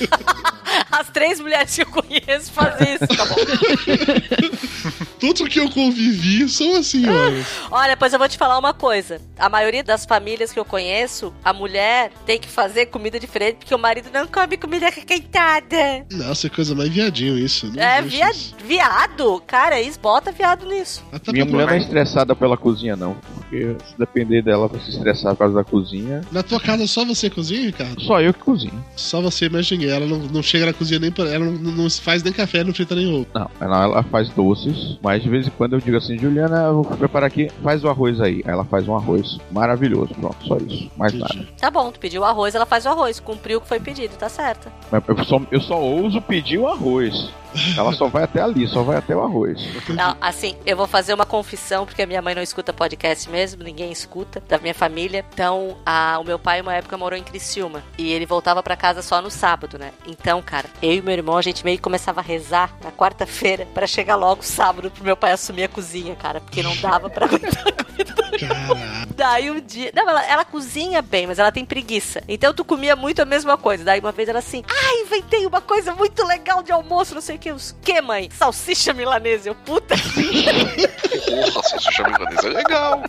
F: As três mulheres que eu conheço fazem isso, tá bom?
C: Todos que eu convivi são assim, olha.
F: Olha, pois eu vou te falar uma coisa. A maioria das famílias que eu conheço, a mulher tem que fazer comida diferente porque o marido não come comida requentada.
C: Nossa, é coisa mais viadinho isso. Não
F: É, via...
C: isso.
F: viado. Cara, isso bota viado nisso.
H: Minha mulher não é estressada pela cozinha, não. Porque se depender dela pra se estressar por causa da cozinha.
C: Na tua casa só você cozinha, Ricardo?
H: Só eu que cozinho.
C: Só você ninguém. Ela não, não chega na cozinha nem pra. Ela não, não faz nem café, não frita nem ovo.
H: Não, ela, ela faz doces, mas de vez em quando eu digo assim, Juliana, eu vou preparar aqui, faz o arroz aí. Aí ela faz um arroz maravilhoso, pronto, só isso, mais nada.
F: Tá bom, tu pediu o arroz, ela faz o arroz. Cumpriu o que foi pedido, tá certo.
H: Mas eu só, eu só ouso pedir o arroz. Ela só vai até ali, só vai até o arroz.
F: Não, assim, eu vou fazer uma confissão, porque a minha mãe não escuta podcast mesmo, ninguém escuta, da minha família. Então, a- o meu pai, uma época, morou em Criciúma. E ele voltava pra casa só no sábado, né? Então, cara, eu e meu irmão, a gente meio que começava a rezar na quarta-feira pra chegar logo sábado pro meu pai assumir a cozinha, cara, porque não dava pra aguentar a comida. Daí um dia. Não, ela, ela cozinha bem, mas ela tem preguiça. Então tu comia muito a mesma coisa. Daí uma vez ela assim, ah, inventei uma coisa muito legal de almoço, não sei o que. Os que, mãe? Salsicha milanesa. Eu, puta.
G: Porra, salsicha milanesa é legal.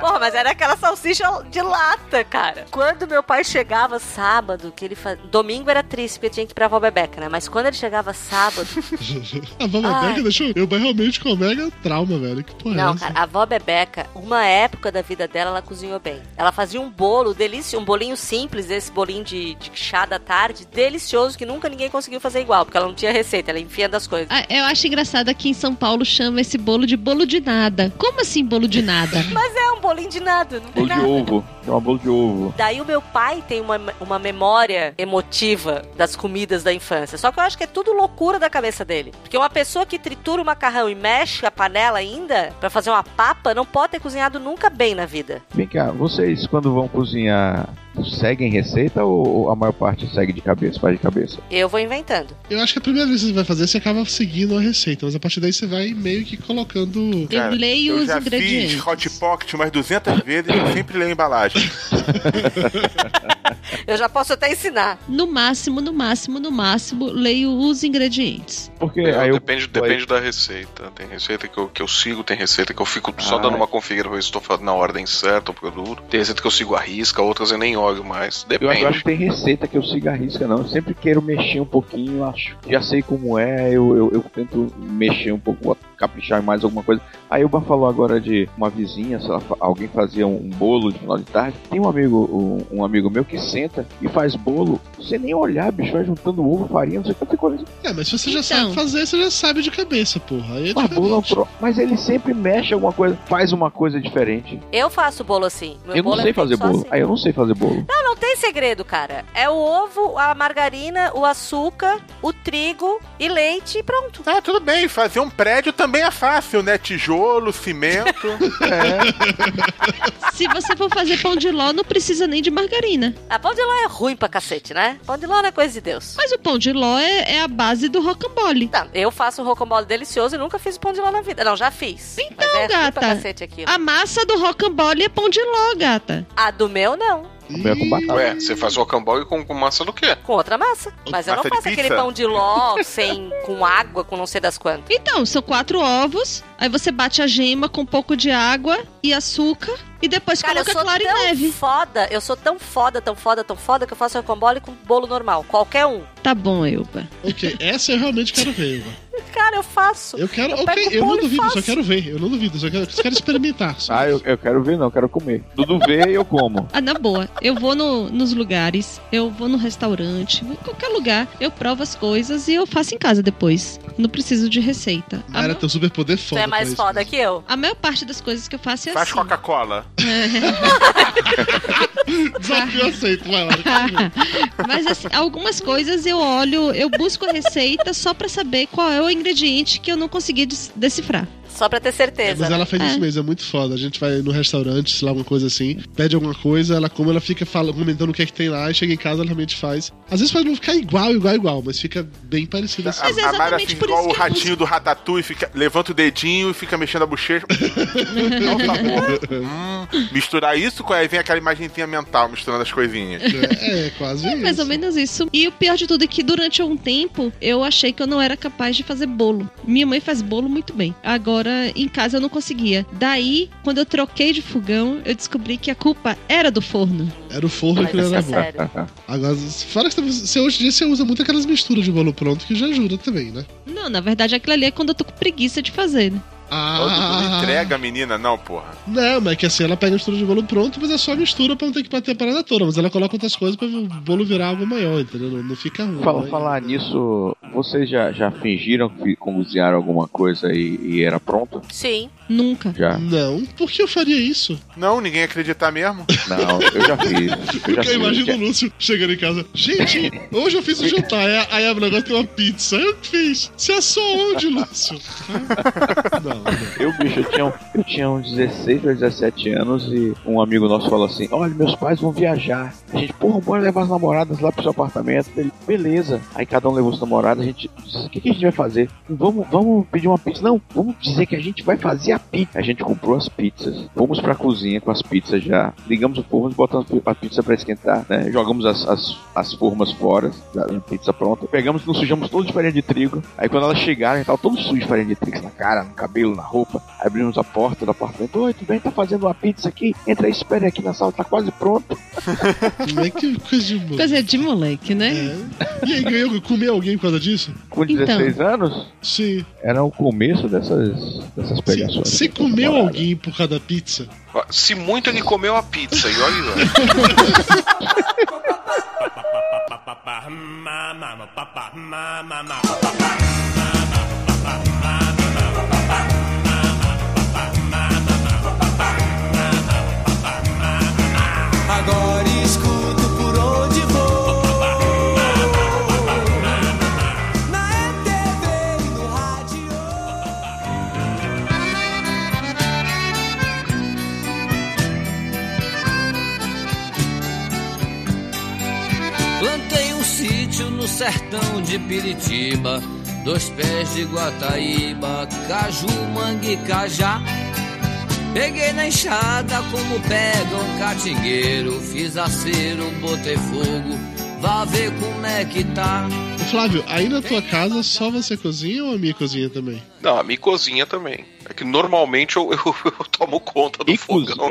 F: Porra, mas era aquela salsicha de lata, cara. Quando meu pai chegava sábado, que ele fazia. Domingo era triste, porque tinha que ir pra avó Bebeca, né? Mas quando ele chegava sábado.
C: A. Bebeca deixou eu realmente com mega trauma, velho. Que porra é
F: Não,
C: essa?
F: cara, a avó Bebeca, uma época da vida dela, ela cozinhou bem. Ela fazia um bolo delicioso, um bolinho simples, esse bolinho de, de chá da tarde, delicioso, que nunca ninguém conseguiu fazer igual, porque ela não tinha receita, ela enfia das coisas.
D: Ah, eu acho engraçado aqui em São Paulo chama esse bolo de bolo de nada. Como assim bolo de nada?
F: Mas é um bolinho de nada, não tem
H: Bolo de
F: nada.
H: ovo, é uma bolo de ovo.
F: Daí o meu pai tem uma, uma memória emotiva das comidas da infância. Só que eu acho que é tudo loucura da cabeça dele. Porque uma pessoa que tritura o macarrão e mexe a panela ainda pra fazer uma papa não pode ter cozinhado nunca bem na vida.
H: Vem cá, vocês quando vão cozinhar, seguem receita ou a maior parte segue de cabeça, faz de cabeça?
F: Eu vou inventando.
C: Eu acho que a primeira vez que você vai fazer, você acaba seguindo a receita, mas a partir daí você vai meio que colocando.
D: Eu leio os
E: já
D: ingredientes.
E: fiz hot pocket umas 200 vezes e eu sempre leio a embalagem.
F: Eu já posso até ensinar.
D: No máximo, no máximo, no máximo, leio os ingredientes.
H: Porque
G: É,
H: aí eu-
G: depende depende da receita. Tem receita que eu, que eu sigo, tem receita que eu fico só
H: Ah.
G: dando uma conferida pra ver se estou fazendo na ordem certa o produto. Tem receita que eu sigo a risca, outras eu nem olho mais.
H: Eu acho, eu
G: Depende.
H: acho que tem receita que eu sigo a risca, não. Eu sempre quero mexer um pouquinho, acho. Já sei como é, eu, eu, eu tento mexer um pouco, caprichar em mais alguma coisa. Aí o Bar falou agora de uma vizinha, fa- alguém fazia um bolo de final de tarde. Tem um amigo, um, um amigo meu que senta e faz bolo sem nem olhar, bicho, vai juntando ovo, farinha, não sei quanta coisa.
C: É, mas se você já
D: Então.
C: sabe fazer, você já sabe de cabeça, porra. Aí é
H: Mas, bolo é mas ele sempre mexe alguma coisa, faz uma coisa diferente.
F: Eu faço bolo assim. Meu
H: eu não
F: bolo é
H: sei
F: feito
H: fazer bolo.
F: assim.
H: Aí eu não sei fazer bolo.
F: Não, não tem segredo, cara. É o ovo, a margarina, o açúcar, o trigo e leite e pronto.
E: Ah, tudo bem, fazer um prédio também é fácil, né? Tijolo, cimento.
H: É.
D: Se você for fazer pão de ló, não precisa nem de margarina.
F: A pão de ló é ruim pra cacete, né? Pão de ló não é coisa de Deus.
D: Mas o pão de ló é, é a base do rocambole.
F: Não, eu faço um rocambole delicioso e nunca fiz pão de ló na vida. Não, já fiz.
D: Então,
F: é
D: gata,
F: cacete aquilo.
D: a massa do rocambole é pão de ló, gata.
F: A do meu, não.
H: O é com batata.
G: Ué, você faz rocambole com, com massa do quê?
F: Com outra massa. Mas eu não
G: Massa
F: faço aquele pão de ló sem, com água, com não sei das quantas.
D: Então, são quatro ovos, aí você bate a gema com um pouco de água e açúcar e depois
F: Cara, eu
D: coloca
F: sou
D: clara e
F: tão
D: neve.
F: foda, eu sou tão foda, tão foda, tão foda que eu faço rocambole com bolo normal. Qualquer um.
D: Tá bom, Elba.
C: Ok, essa eu realmente quero ver, Eva.
F: Cara, eu faço.
C: Eu quero.
F: Eu
C: ok, eu não duvido, só quero ver. Eu não duvido, só quero, só quero experimentar. só.
H: Ah, eu, eu quero ver, não, eu quero comer. Dudu vê e eu como.
D: Ah, na boa. Eu vou no- nos lugares, eu vou no restaurante, vou em qualquer lugar, eu provo as coisas e eu faço em casa depois. Não preciso de receita. A,
C: Mayra
D: ma-
C: tem um super poder
F: Tu
C: foda.
F: é mais foda que eu.
D: a maior parte das coisas que eu faço é
E: Faz
D: assim.
E: Coca-Cola.
C: Desafio aceito, vai lá.
D: Mas assim, algumas coisas eu olho, eu busco a receita só pra saber qual é o ingrediente que eu não consegui decifrar.
F: Só pra ter certeza.
C: Mas ela faz
D: É.
C: isso mesmo, é muito foda. A gente vai no restaurante, sei lá, alguma coisa assim, pede alguma coisa, ela come, ela fica falando, comentando o que é que tem lá, e chega em casa, ela realmente faz. Às vezes pode não ficar igual, igual, igual, mas fica bem parecido assim.
E: A,
D: Mas é
E: a
D: exatamente
E: assim,
D: por
E: igual
D: isso
E: o
D: que eu
E: ratinho do Ratatouille, fica, levanta o dedinho e fica mexendo a bochecha. É. Hum, misturar isso com aí vem aquela imagenzinha mental misturando as coisinhas.
C: É, é quase
D: É
C: isso.
D: mais ou menos isso. E o pior de tudo é que durante um tempo eu achei que eu não era capaz de fazer bolo. Minha mãe faz bolo muito bem. Agora, em casa eu não conseguia. Daí, quando eu troquei de fogão, eu descobri que a culpa era do forno.
C: Era o forno
F: Mas
C: que não era
F: é
C: bom.
F: sério.
C: Agora, fora que você, hoje em dia você usa muito aquelas misturas de bolo pronto que já ajuda também, né?
D: Não, na verdade aquilo ali é quando eu tô com preguiça de fazer, né?
C: Ah,
E: entrega a menina, não, porra.
C: Não, mas é que assim, ela pega a mistura de bolo pronto, mas é só a mistura pra não ter que bater a parada toda. Mas ela coloca outras coisas pra o bolo virar algo maior, entendeu? Não, não fica ruim.
H: Fala,
C: né?
H: falar nisso, vocês já, já fingiram que cozinharam alguma coisa e, e era pronto?
F: Sim.
D: Nunca.
H: Já.
C: Não, por que eu faria isso?
E: Não, ninguém acreditar mesmo.
H: Não, eu já fiz. Eu já
C: Porque eu
H: fiz.
C: imagino o Lúcio chegando em casa. Gente, hoje eu fiz o jantar. Aí, abre o negócio tem uma pizza. Eu que fiz. Você assou onde, Lúcio? não, não.
H: Eu, bicho, eu tinha, um- eu tinha uns 16 ou 17 anos e um amigo nosso falou assim: Olha, meus pais vão viajar. A gente, porra, bora levar as namoradas lá pro seu apartamento. Ele, beleza. Aí cada um levou as namoradas. A gente disse: O que, que a gente vai fazer? Vamos, vamos pedir uma pizza? Não, vamos dizer que a gente vai fazer a pizza. A gente comprou as pizzas. Fomos pra cozinha com as pizzas já. Ligamos o forno, botamos a pizza pra esquentar, né? Jogamos as, as, as formas fora, da a pizza pronta. Pegamos, nos sujamos todos de farinha de trigo. Aí quando elas chegaram, a gente tava todo sujo de farinha de trigo na cara, no cabelo, na roupa. Aí abrimos a porta do apartamento. Oi, tudo bem? Tá fazendo uma pizza aqui? Entra aí, espere aqui na sala, tá quase pronto.
C: É que coisa de moleque?
D: Coisa de moleque, né?
C: E aí, ganhou comer alguém por causa disso?
H: Com
D: Então.
H: 16 anos,
C: Sim.
H: era o começo dessas, dessas pegações.
C: Você comeu alguém por causa da pizza?
G: Se muito ele comeu a pizza, e olha lá.
B: no
L: sertão de Piritiba, dois pés de Guataíba, caju, mangue e cajá. Peguei na enxada como pega um catingueiro, fiz acero, botei fogo, vá ver como é que tá.
C: Ô, Flávio, aí na tua casa só você cozinha ou a minha cozinha também?
G: Não, a minha cozinha também. É que normalmente eu, eu- eu tomo conta do fogão.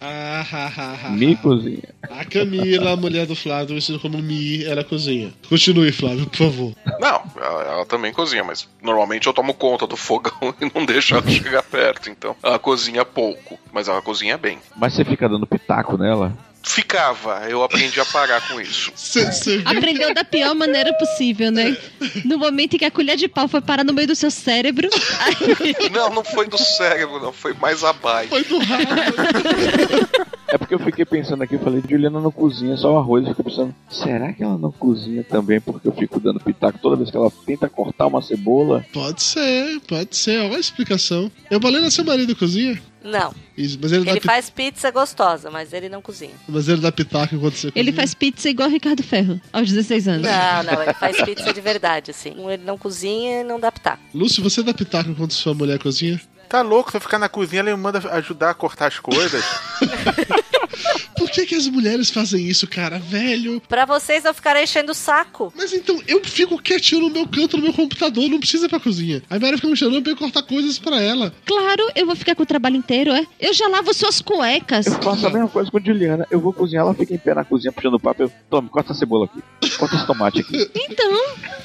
C: Ah, ha, ha, ha.
H: Me cozinha.
C: A Camila, a mulher do Flávio, ensina como Mi, ela cozinha. Continue, Flávio, por favor.
G: Não, ela, ela também cozinha, mas normalmente eu tomo conta do fogão e não deixo ela chegar perto. Então, ela cozinha pouco, mas ela cozinha bem.
H: Mas você fica dando pitaco nela?
G: Ficava, eu aprendi a parar com isso.
D: Aprendeu da pior maneira possível, né? No momento em que a colher de pau foi parar no meio do seu cérebro.
G: Não, não foi do cérebro, não, foi mais abaixo.
C: Foi do
H: É porque eu fiquei pensando aqui, eu falei, Juliana não cozinha só o arroz. Eu fiquei pensando, será que ela não cozinha também? Porque eu fico dando pitaco toda vez que ela tenta cortar uma cebola.
C: Pode ser, pode ser. Olha a explicação. Eu falei na seu marido cozinha?
F: Não.
C: Isso, mas ele,
F: Ele faz pizza gostosa, mas ele não cozinha.
C: Mas ele dá pitaco enquanto você
D: Ele
C: cozinha?
D: faz pizza igual o Ricardo Ferro, aos 16 anos.
F: Não, não, ele faz pizza de verdade, assim. Ele não cozinha e não dá pitaco.
C: Lúcio, você dá pitaco enquanto sua mulher cozinha?
E: Tá louco, se eu ficar na cozinha, ele me manda ajudar a cortar as coisas.
C: Por que, que as mulheres fazem isso, cara? Velho.
F: Pra vocês não ficarem enchendo o saco.
C: Mas então, eu fico quietinho no meu canto, no meu computador, não precisa ir pra cozinha. A Mary fica me chamando pra eu cortar coisas pra ela.
D: Claro, eu vou ficar com o trabalho inteiro, é? Eu já lavo suas cuecas.
H: Eu faço a mesma coisa com a Juliana. Eu vou cozinhar, ela fica em pé na cozinha puxando o papo. Eu, tome, corta a cebola aqui. Corta esse tomate aqui.
D: Então,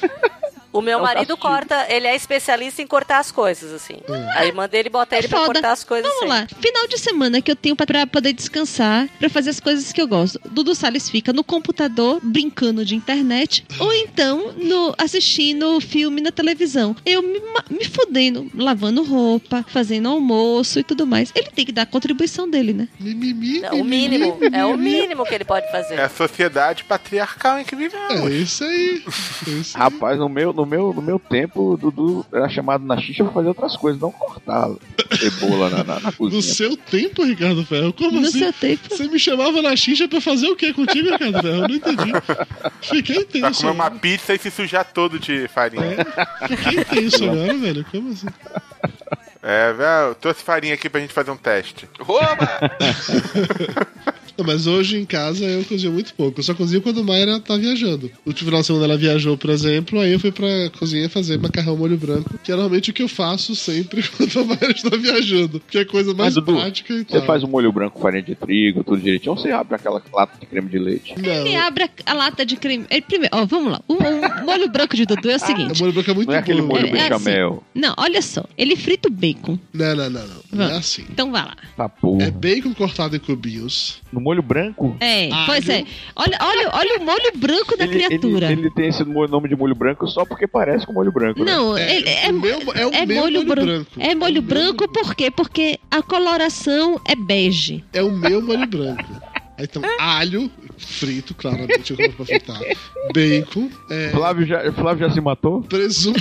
F: O meu
H: É
F: marido
H: castigo.
F: corta, ele é especialista em cortar as coisas, assim. Aí mandei ele botar ele pra
D: foda.
F: cortar as coisas
D: Vamos
F: assim.
D: lá. Final de semana que eu tenho pra- pra poder descansar, pra fazer as coisas que eu gosto. Dudu Salles fica no computador, brincando de internet, ou então no assistindo filme na televisão. Eu me, me fudendo, lavando roupa, fazendo almoço e tudo mais. Ele tem que dar a contribuição dele, né?
C: Mimimi.
F: É o mínimo, é o mínimo que ele pode fazer.
E: É a sociedade patriarcal em que vivemos.
C: É isso aí. É isso aí.
H: Rapaz, no meu, no, meu, no meu tempo, o Dudu era chamado na xixa pra fazer outras coisas, não cortar cebola na, na, na cozinha.
C: No seu tempo, Ricardo Ferro? Como
D: No
C: assim?
D: seu tempo.
C: Você me chamava na xixa pra fazer o quê contigo, Ricardo Ferro? Eu não entendi. Fiquei
E: Pra
C: tenso.
E: comer uma pizza e se sujar todo de farinha.
C: Fiquei tenso agora, velho. Como assim?
E: É, velho, eu trouxe farinha aqui pra gente fazer um teste.
C: Não, mas hoje em casa eu cozinho muito pouco. Eu só cozinho quando a Mayra tá viajando. No último final de semana ela viajou, por exemplo, aí eu fui pra cozinha fazer macarrão molho branco, que é normalmente o que eu faço sempre quando a Mayra está viajando. Que é a coisa mais
H: Mas, Dudu,
C: prática e
H: Você
C: tal.
H: faz um molho branco com farinha de trigo, tudo direitinho, ou você abre aquela lata de creme de leite?
D: Ele abre a, lata de creme. Ele, primeiro, ó, vamos lá. O, o molho branco de Dudu é o seguinte.
C: O molho branco é muito
H: Não é aquele
C: bom.
H: molho
D: É- é
H: bechamel.
D: Não, olha só. Ele frita o bacon.
C: Não, não, não, não. Não é assim.
D: Então vai lá.
H: Tá porra.
C: É bacon cortado em cubinhos.
H: No molho branco?
D: É,
C: Alho.
D: pois é. Olha, olha, olha o molho branco da
H: Ele,
D: criatura.
H: ele, ele tem esse nome de molho branco só porque parece com molho branco, né?
D: Não,
C: É,
D: ele é,
C: o meu- é o
D: é
C: meu
D: molho,
C: molho
D: branco.
C: branco.
D: É molho branco por quê? Porque a coloração é bege.
C: É o meu molho branco. Aí, Então, alho frito, claramente, eu coloco pra fritar. Bacon. É,
H: Flávio, já, Flávio já se matou?
C: presunto.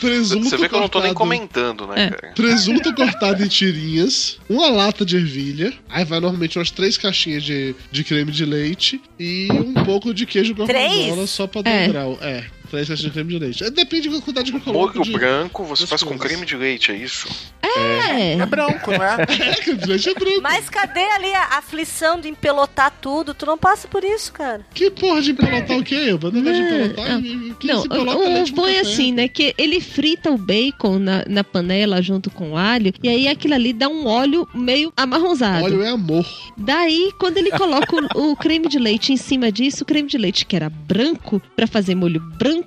C: presunto
G: Você vê que eu não tô nem
C: cortado-
G: comentando, né,
D: É.
G: cara?
C: Presunto cortado em tirinhas, uma lata de ervilha, aí vai normalmente umas três caixinhas de, de creme de leite e um pouco de queijo gorgonzola só pra dar
D: É.
C: um grau. É, caixinhas de creme de leite. Depende da quantidade que eu coloco.
G: Molho
C: de...
G: branco você faz com
C: coisas.
G: creme de leite, é isso?
D: É.
E: É branco, não é?
C: É, creme de leite é branco.
F: Mas cadê ali a aflição de empelotar tudo? Tu não passa por isso, cara.
C: Que porra de empelotar o quê? Eu não de empelotar?
D: Não,
C: e- e- coloca
D: o, bom é assim, né? Que ele frita o bacon na, na panela junto com o alho, e aí aquilo ali dá um óleo meio amarronzado.
C: Óleo é amor.
D: Daí, quando ele coloca o, o creme de leite em cima disso, o creme de leite que era branco, pra fazer molho branco,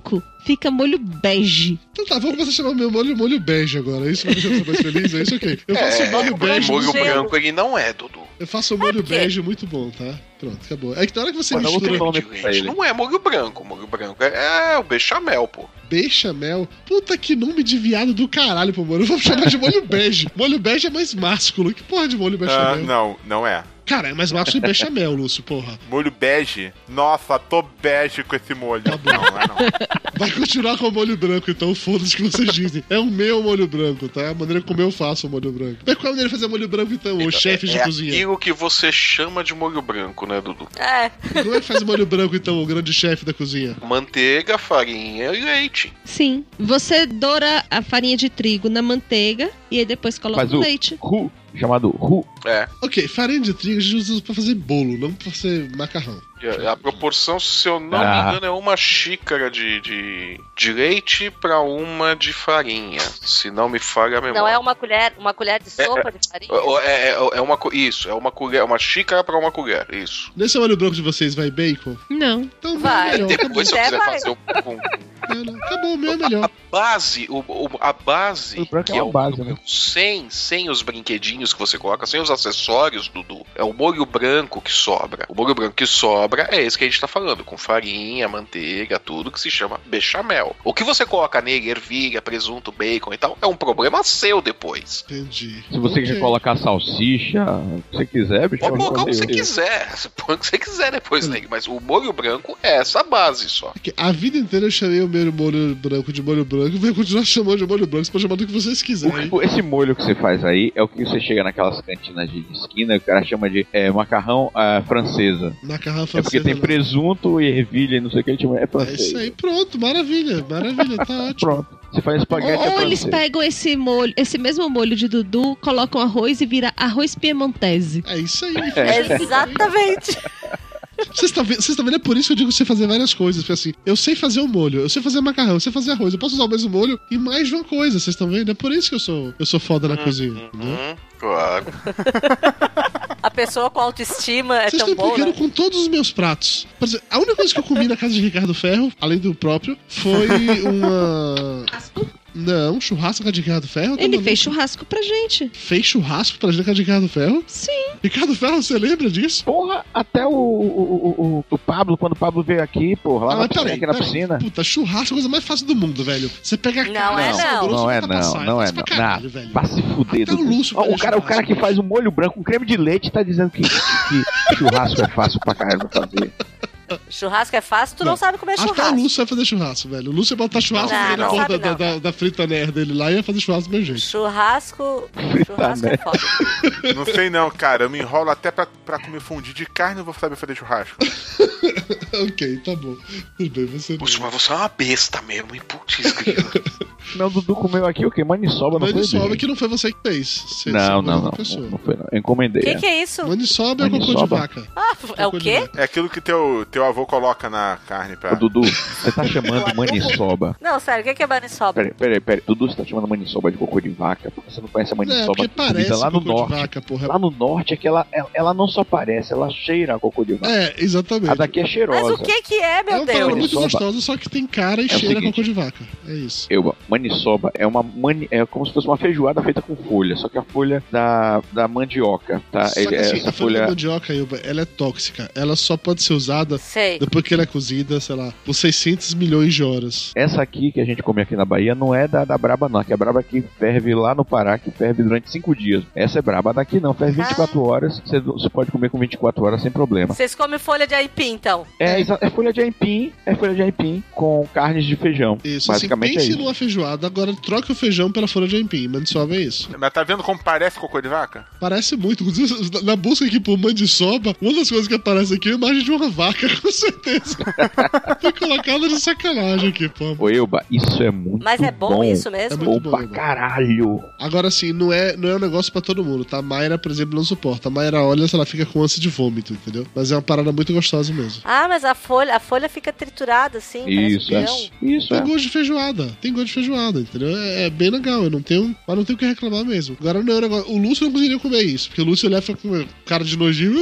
D: fica molho bege.
C: Então tá, vamos começar a chamar meu molho molho bege agora. Isso vai deixar você mais feliz? É isso ok. Eu faço
G: É,
C: molho bege.
G: molho branco ele não é, Dudu.
C: Eu faço um molho
F: quê?
C: bege muito bom, tá? Pronto, acabou. É que na hora que você
H: Mas
C: mistura
H: nome
G: não é molho branco. Molho branco é, é o bechamel, pô.
C: bechamel, puta que nome de viado do caralho, pô, mano. Eu vou chamar de molho bege. Molho bege é mais másculo. Que porra de molho
E: Ah,
C: bechamel?
E: não, não é.
C: Cara, é mais másculo que bechamel, Lúcio, porra.
E: Molho bege? Nossa, tô bege com esse molho.
C: Tá
E: Não, não é não.
C: Vai continuar com o molho branco, então foda-se o que vocês dizem. É o meu molho branco, tá? É a maneira como eu faço o molho branco. Mas qual é a maneira de fazer molho branco, então, os chefes de
G: é
C: cozinha?
G: aquilo que você chama de molho branco, né, Dudu?
F: É.
C: Como é que faz molho branco, então, o grande chefe da cozinha?
G: Manteiga, farinha e leite.
D: Sim. Você doura a farinha de trigo na manteiga e aí depois coloca
H: Faz
D: o
H: o
D: leite.
H: ru, chamado ru.
G: É.
C: Ok, farinha de trigo a gente usa pra fazer bolo, não pra fazer macarrão.
G: A a proporção, se eu não
H: Ah.
G: me engano, é uma xícara de, de, de leite pra uma de farinha. Se não me falha a memória.
F: Não é uma colher, uma colher de sopa de farinha?
G: É, é, é uma co- isso, é uma colher, uma xícara pra uma colher, isso.
C: Nesse molho branco de vocês vai bacon?
D: Não.
C: Então
F: Vai.
C: acabou.
G: Depois, se eu quiser
F: vai.
G: fazer um, um-
C: É, não, Acabou, o meu é melhor.
G: base, o, o- a base,
H: O
G: que
H: é
G: é
H: uma
G: o
H: base, né?
G: sem, sem os brinquedinhos que você coloca, sem os acessórios, Dudu, é o molho branco que sobra. O molho branco que sobra é esse que a gente tá falando, com farinha, manteiga, tudo que se chama bechamel. O que você coloca nele, ervilha, presunto, bacon e tal, é um problema seu depois.
C: Entendi.
H: Se você
C: Ok.
H: quer colocar salsicha, o que você quiser, bicho.
G: Pode colocar o que você quiser, você põe o que você quiser depois nele, mas o molho branco é essa base só.
C: Porque A vida inteira eu chamei o meu molho branco de molho branco, vai continuar chamando de molho branco, você pode chamar do que vocês
H: O
C: quiserem.
H: que- esse molho que você faz aí é o que você chega naquelas cantinas de esquina, o cara chama de é, macarrão ah, francesa.
C: Macarrão
H: É porque
C: francesa,
H: tem
C: não.
H: presunto e ervilha e não sei o que, a gente chama- é
C: É
H: francês.
C: isso aí, pronto, maravilha, maravilha, tá ótimo.
H: Pronto. Você faz espaguete
D: Ou,
H: é
D: ou eles
H: francês.
D: pegam esse molho, esse mesmo molho de Dudu, colocam arroz e vira arroz piemontese.
C: É isso aí.
F: Exatamente.
C: Vocês estão vendo, vocês estão vendo? É por isso que eu digo que você fazer várias coisas. Porque assim, eu sei fazer o molho, eu sei fazer macarrão, eu sei fazer arroz, eu posso usar o mesmo molho em mais de uma coisa, vocês estão vendo? É por isso que eu sou, eu sou foda na cozinha. entendeu?
G: Hum, claro.
F: A pessoa com autoestima é
C: Vocês
F: tão
C: estão
F: boa,
C: implicando
F: né?
C: com todos os meus pratos. Por exemplo, a única coisa que eu comi na casa de Ricardo Ferro, além do próprio, foi uma. Não, churrasco com a de Ricardo Ferro?
D: Ele fez churrasco pra gente.
C: Fez churrasco pra gente com a de Ricardo Ferro?
D: Sim.
C: Ricardo Ferro, você lembra disso?
H: Porra, até o, o, o, o, o Pablo, quando o Pablo veio aqui, porra, lá
C: Ah,
H: na
C: peraí,
H: aqui na
C: peraí.
H: piscina.
C: Puta, churrasco é a coisa mais fácil do mundo, velho. Você pega a
F: Não
C: carne,
F: é, não.
C: grosso,
H: Não é não,
C: passar,
H: não é não.
C: caralho,
H: Não,
C: velho.
H: pra se fuder,
C: Até o
H: Dudu.
C: Lúcio
H: o, cara, o cara que faz o molho branco com creme de leite tá dizendo que, que churrasco é fácil pra caralho fazer.
F: Churrasco é fácil, tu não, sabe comer
C: Até o
F: churrasco.
C: Lúcio vai fazer churrasco, velho. O Lúcio ia botar churrasco
F: Não,
C: na
F: não sabe
C: da,
F: não.
C: da, da frita nerd dele lá e ia fazer churrasco do meu jeito.
F: Churrasco. Churrasco é foda.
E: Não sei não, cara. Eu me enrolo até pra, pra comer fundi de carne e vou saber fazer churrasco.
C: ok, tá bom. Tudo bem, você.
G: Puxa, mas você é uma besta mesmo, hein? Putz.
H: Não, o Dudu comeu aqui o quê? Maniçoba, não foi?
C: Maniçoba que não foi você que fez. Você,
H: Não, não, não, não,
C: pessoa.
H: não foi não. Eu encomendei.
F: O que,
H: é.
F: que é isso?
C: Maniçoba é cocô de
H: Maniçoba?
C: vaca.
F: Ah, é o quê?
E: É aquilo que teu, teu avô coloca na carne pra.
H: Ô, Dudu, você tá chamando maniçoba.
F: Não, sério, o que, que é maniçoba?
H: Peraí, peraí, peraí. Dudu, você tá chamando maniçoba de cocô de vaca? Porque você não conhece a
C: É,
H: maniçoba
C: porque
H: comida
C: parece
H: lá no
C: cocô de
H: norte.
C: vaca, porra.
H: Lá no norte é que ela, ela, ela não só parece, ela cheira a cocô de vaca.
C: É, exatamente.
H: A daqui é cheirosa.
F: Mas o que que é,
C: É
F: meu
C: uma parada
F: Deus?
C: muito
H: Maniçoba.
C: gostosa, só que tem cara e
H: É
C: cheira
H: seguinte.
C: cocô de vaca. É isso.
H: Eu, maniçoba é uma mani, é como se fosse uma feijoada feita com folha, só que a folha da, da mandioca, tá?
C: Só que assim,
H: essa
C: a folha da mandioca, Ilba, ela é tóxica. Ela só pode ser usada
F: Sei.
C: depois que ela é cozida, sei lá, por 600 milhões de horas.
H: essa aqui que a gente come aqui na Bahia não é da, da braba não, que é a braba que ferve lá no Pará, que ferve durante 5 dias. Essa é braba, daqui não, ferve 24 horas, você, pode comer com 24 horas sem problema.
F: Vocês comem folha de aipim, então?
H: É, é folha de aipim, é folha de aipim com carnes de feijão.
C: Isso, assim,
H: Basicamente é
C: pense
H: isso.
C: numa feijoada, agora troque o feijão pela folha de aipim. Mandioca é isso.
E: Mas tá vendo como parece cocô de vaca?
C: Parece muito. Na- busca aqui por mandioca, uma das coisas que aparece aqui é a imagem de uma vaca, com certeza. Foi colocada de sacanagem aqui, pô.
H: Ô, Elba, isso é muito
F: Mas é bom, isso mesmo?
C: É
H: Bom
C: muito bom,
H: pra
C: Elba.
H: caralho.
C: Agora, assim, não é, não é um negócio pra todo mundo, tá? A Mayra, por exemplo, não suporta. A Mayra olha se ela fica com ânsia de vômito, entendeu? Mas é uma parada muito gostosa mesmo.
F: Ah, mas a folha, a folha fica triturada assim,
H: Isso,
F: parece
H: é. Isso,
C: Tem
H: é.
C: gosto de feijoada. Tem gosto de feijoada, entendeu? É, é bem legal. Eu não tenho. Mas não tenho o que reclamar mesmo. Agora não é um negócio. O Lúcio não conseguiria comer isso. Porque o Lúcio olhava ficava com cara de nojinho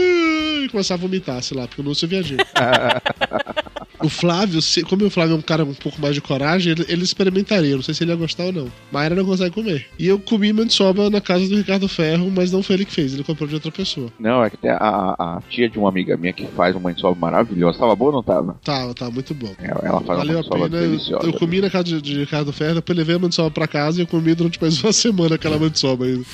C: e começava a vomitar, sei lá, porque o Lúcio é viadinho. O Flávio, como o Flávio é um cara um pouco mais de coragem, ele, ele experimentaria. Não sei se ele ia gostar ou não. Mayra não consegue comer. E eu comi mandioca na casa do Ricardo Ferro, mas não foi ele que fez, ele comprou de outra pessoa.
H: Não, é que tem a, a- a tia de uma amiga minha que faz uma maniçoba maravilhosa. Tava boa ou não tava?
C: Tá, tá muito bom.
H: Ela ela faz
C: Valeu
H: uma maniçoba.
C: Eu,
H: deliciosa.
C: eu comi na casa de, de Ricardo Ferro, depois levei a mandioca pra casa e eu comi durante mais uma semana aquela mandioca ainda.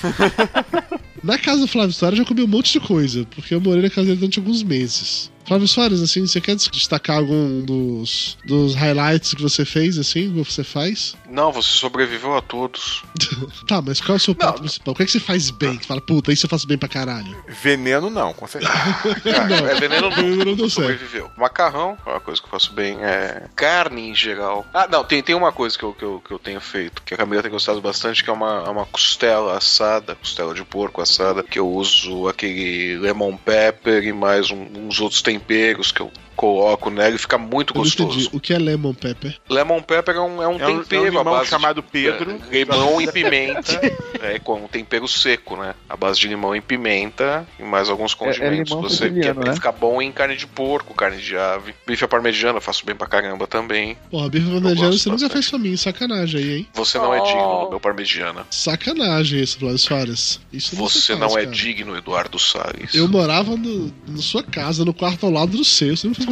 C: na casa do Flávio Soares eu já comi um monte de coisa, porque eu morei na casa dele durante alguns meses. Flávio Soares, assim, você quer destacar algum dos, dos highlights que você fez, assim, que você faz?
G: Não, você sobreviveu a todos.
C: Tá, mas qual é o seu prato principal? O que é que você faz bem? Que fala, puta, isso eu faço bem pra caralho.
E: Veneno não, com certeza.
G: É, veneno não,
C: Veneno não deu certo.
G: sobreviveu. Macarrão é uma coisa que eu faço bem. É carne em geral. Ah, não, tem, tem uma coisa que eu, que, eu, que eu tenho feito, que a Camila tem gostado bastante, que é uma, uma costela assada, costela de porco assada, que eu uso aquele lemon pepper e mais um- uns outros temperos que eu coloco nela e fica muito
C: Eu
G: gostoso.
C: entendi. O que é lemon pepper?
G: Lemon pepper é um, é um
E: É um-
G: tempero
E: é um limão
G: à base
E: chamado
G: de,
E: Pedro.
G: é, limão e pimenta. é, com um tempero seco, né? A base de limão e pimenta e mais alguns condimentos.
H: limão
G: Você
H: siciliano,
G: que
H: né?
G: fica bom em carne de porco, carne de ave. Bife à parmegiana eu faço bem pra caramba também.
C: Porra, bife parmegiana
G: gosto
C: você nunca fez pra mim. Sacanagem aí, hein?
G: Você não é
F: Oh.
G: digno do meu parmegiana.
C: Sacanagem isso, Flávio Soares. Isso não
G: Você
C: faz,
G: não é
C: cara.
G: digno, Eduardo Salles.
C: Eu morava no, na sua casa, no quarto ao lado do seu. Você não fez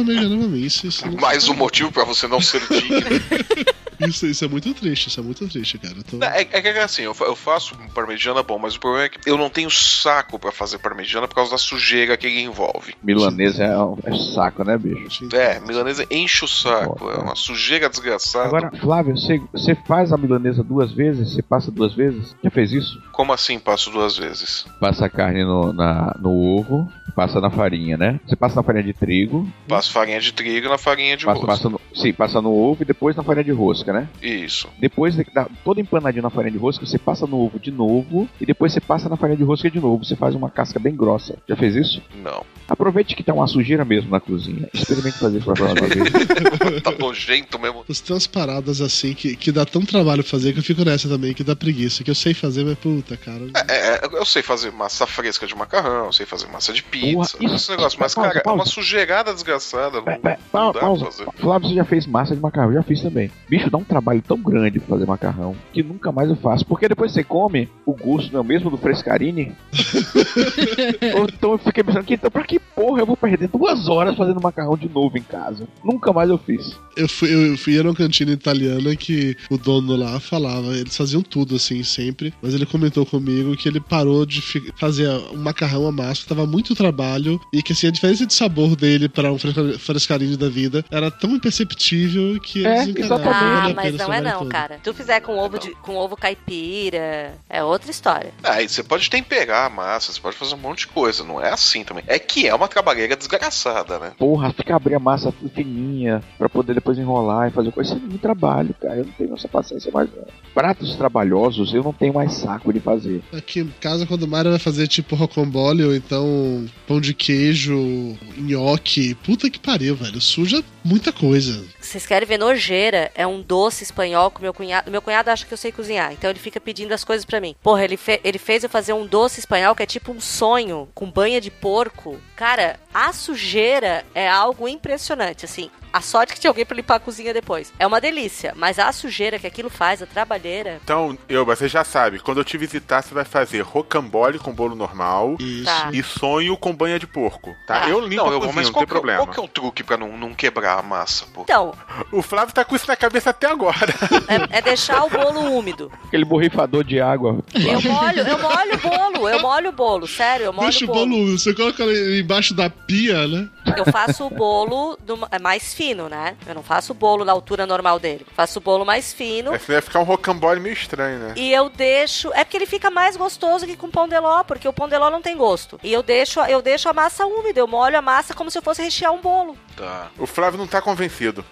G: Mais um motivo pra você não ser digno.
C: Isso, isso é muito triste, isso é muito triste, cara. Tô-
G: É, é que assim, eu, eu faço parmegiana bom, mas o problema é que eu não tenho saco pra fazer parmegiana por causa da sujeira que ele envolve.
H: Milanesa é, um- é saco, né, bicho?
G: É, milanesa enche o saco, é uma sujeira desgraçada.
H: Agora, Flávio, você, você faz a milanesa duas vezes? Você passa duas vezes? Já fez isso?
G: Como assim passo duas vezes?
H: Passa a carne no, na- no ovo, passa na farinha, né? Você passa na farinha de trigo,
G: Passo farinha de trigo na farinha de
H: passa,
G: rosca.
H: passa no, sim, passa no ovo e depois na farinha de rosca, né?
G: Isso.
H: Depois de dar todo empanadinho na farinha de rosca, você passa no ovo de novo e depois você passa na farinha de rosca de novo. Você faz uma casca bem grossa. Já fez isso?
G: Não.
H: Aproveite que tá uma sujeira mesmo na cozinha. Experimente fazer isso pra próxima vez.
G: tá nojento mesmo.
C: Tem umas paradas assim que, que dá tão trabalho fazer que eu fico nessa também, que dá preguiça. Que eu sei fazer, mas puta, cara.
G: É, é, eu sei fazer massa fresca de macarrão, eu sei fazer massa de pizza,
H: Porra,
G: esse negócio, mas
H: pausa,
G: cara, é
H: pausa.
G: uma sujeirada desgraçada.
H: Pa-
G: não
H: pa-
G: dá
H: pausa.
G: pra fazer.
H: Flávio, você já fez massa de macarrão? Já fiz também. Bicho, dá um trabalho tão grande pra fazer macarrão que nunca mais eu faço. Porque depois você come, o gosto não é o mesmo do frescarine. Ou então eu fiquei pensando, que, então pra que porra eu vou perder duas horas fazendo macarrão de novo em casa? Nunca mais eu fiz.
C: Eu fui, eu fui numa cantina italiana que o dono lá falava, eles faziam tudo assim sempre, mas ele comentou comigo que ele parou de fazer um macarrão a massa, que tava muito trabalho e que assim a diferença de sabor dele para um fresca- frescarinho da vida era tão imperceptível que
H: É,
C: eles encararam.
F: Ah,
C: Vale a
F: mas não é não,
C: todo.
F: cara. Se tu fizer com ovo, de, com ovo caipira, é outra história.
G: Aí você pode temperar a massa, você pode fazer um monte de coisa, não é assim também. É que é uma trabalheira desgraçada, né?
H: Porra, fica abrir a massa fininha pra poder depois enrolar e fazer coisa. Isso é muito trabalho, cara. Eu não tenho essa paciência mais. não. Pratos trabalhosos eu não tenho mais saco de fazer.
C: Aqui em casa, quando o Mário vai fazer tipo rocambole ou então pão de queijo, nhoque, puta que pariu, velho. Suja muita coisa.
F: Vocês querem ver nojeira? É um doce espanhol que meu cunhado. Meu cunhado acha que eu sei cozinhar, então ele fica pedindo as coisas pra mim. Porra, ele, fe- ele fez eu fazer um doce espanhol que é tipo um sonho, com banha de porco. Cara, a sujeira é algo impressionante, assim. A sorte que tinha alguém pra limpar a cozinha depois. É uma delícia, mas a sujeira que aquilo faz, a trabalheira.
E: Então, eu, você já sabe, quando eu te visitar, você vai fazer rocambole com bolo normal
F: Tá.
E: e sonho com banha de porco. Tá? Eu limpo
G: não,
E: a
G: eu,
E: cozinha,
G: mas
E: não
G: qual,
E: tem
G: que, é o-
E: problema.
G: qual que é o truque pra não, não quebrar a massa, pô?
F: Então,
E: O Flávio tá com isso na cabeça até agora.
F: é, é deixar o bolo úmido.
H: Aquele borrifador de água.
F: Eu molho, eu molho o bolo, eu molho o bolo, sério, eu molho
C: Deixa
F: o
C: o
F: bolo.
C: bolo úmido, você coloca ele embaixo da pia, né?
F: Eu faço o bolo do- é mais fino, né? Eu não faço o bolo na altura normal dele. Faço o bolo mais fino.
E: Esse vai ficar um rocambole meio estranho, né?
F: E eu deixo. É porque ele fica mais gostoso que com pão de ló, porque o pão de ló não tem gosto. E eu deixo, eu deixo a massa úmida, eu molho a massa como se eu fosse rechear um bolo.
G: Tá.
E: O Flávio não tá convencido.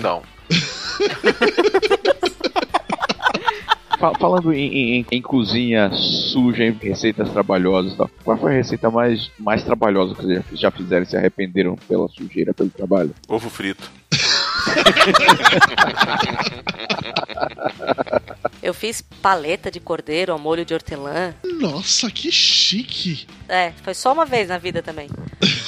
G: Não.
H: Fa- Falando em, em- em cozinha suja, em receitas trabalhosas e tal, qual foi a receita mais, mais trabalhosa que vocês já fizeram e se arrependeram pela sujeira, pelo trabalho?
E: Ovo frito.
F: Eu fiz paleta de cordeiro ao molho de hortelã.
C: Nossa, que chique!
F: É, foi só uma vez na vida também.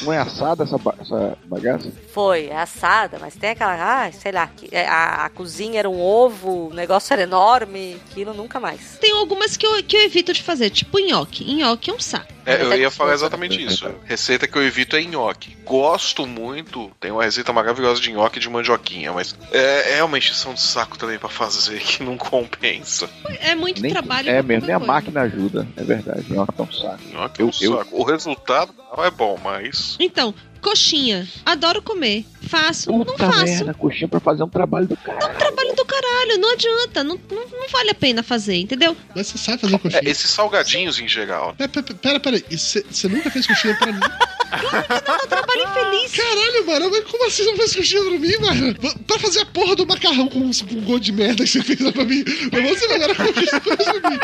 H: Não é assada essa, ba- essa bagaça?
F: Foi, é assada, mas tem aquela. Ah, sei lá, que- é, a, a cozinha era um ovo, o negócio era enorme, aquilo nunca mais.
D: Tem algumas que eu, que eu evito de fazer, tipo nhoque. Nhoque é um saco.
G: É, eu ia falar exatamente isso. Receita que eu evito é nhoque. Gosto muito, tem uma receita maravilhosa de nhoque de mandioquinha, mas é, é uma encheção de saco também pra fazer que não compensa.
D: É muito
H: Nem-
D: trabalho.
H: é mesmo, nem a
D: coisa.
H: máquina ajuda, é verdade. Nhoque é um saco.
G: Nhoque é um
H: Eu- eu-
G: saco. O resultado não é bom, mas.
D: Então, coxinha. Adoro comer. Faço.
H: Puta
D: não faço.
H: merda, coxinha pra fazer um trabalho do cara.
D: É um trabalho do caralho. Não adianta. Não, não, não vale a pena fazer, entendeu?
C: Mas você sabe fazer coxinha?
G: É, esses salgadinhos em geral.
C: Pera, pera, pera. Você nunca fez coxinha pra mim?
D: Eu trabalho infeliz.
C: Caralho, mano, mas como assim você não fez coxinha pra mim, mano? Pra fazer a porra do macarrão com um gosto de merda que você fez lá pra mim. Mas você vai agora coxinha pra mim.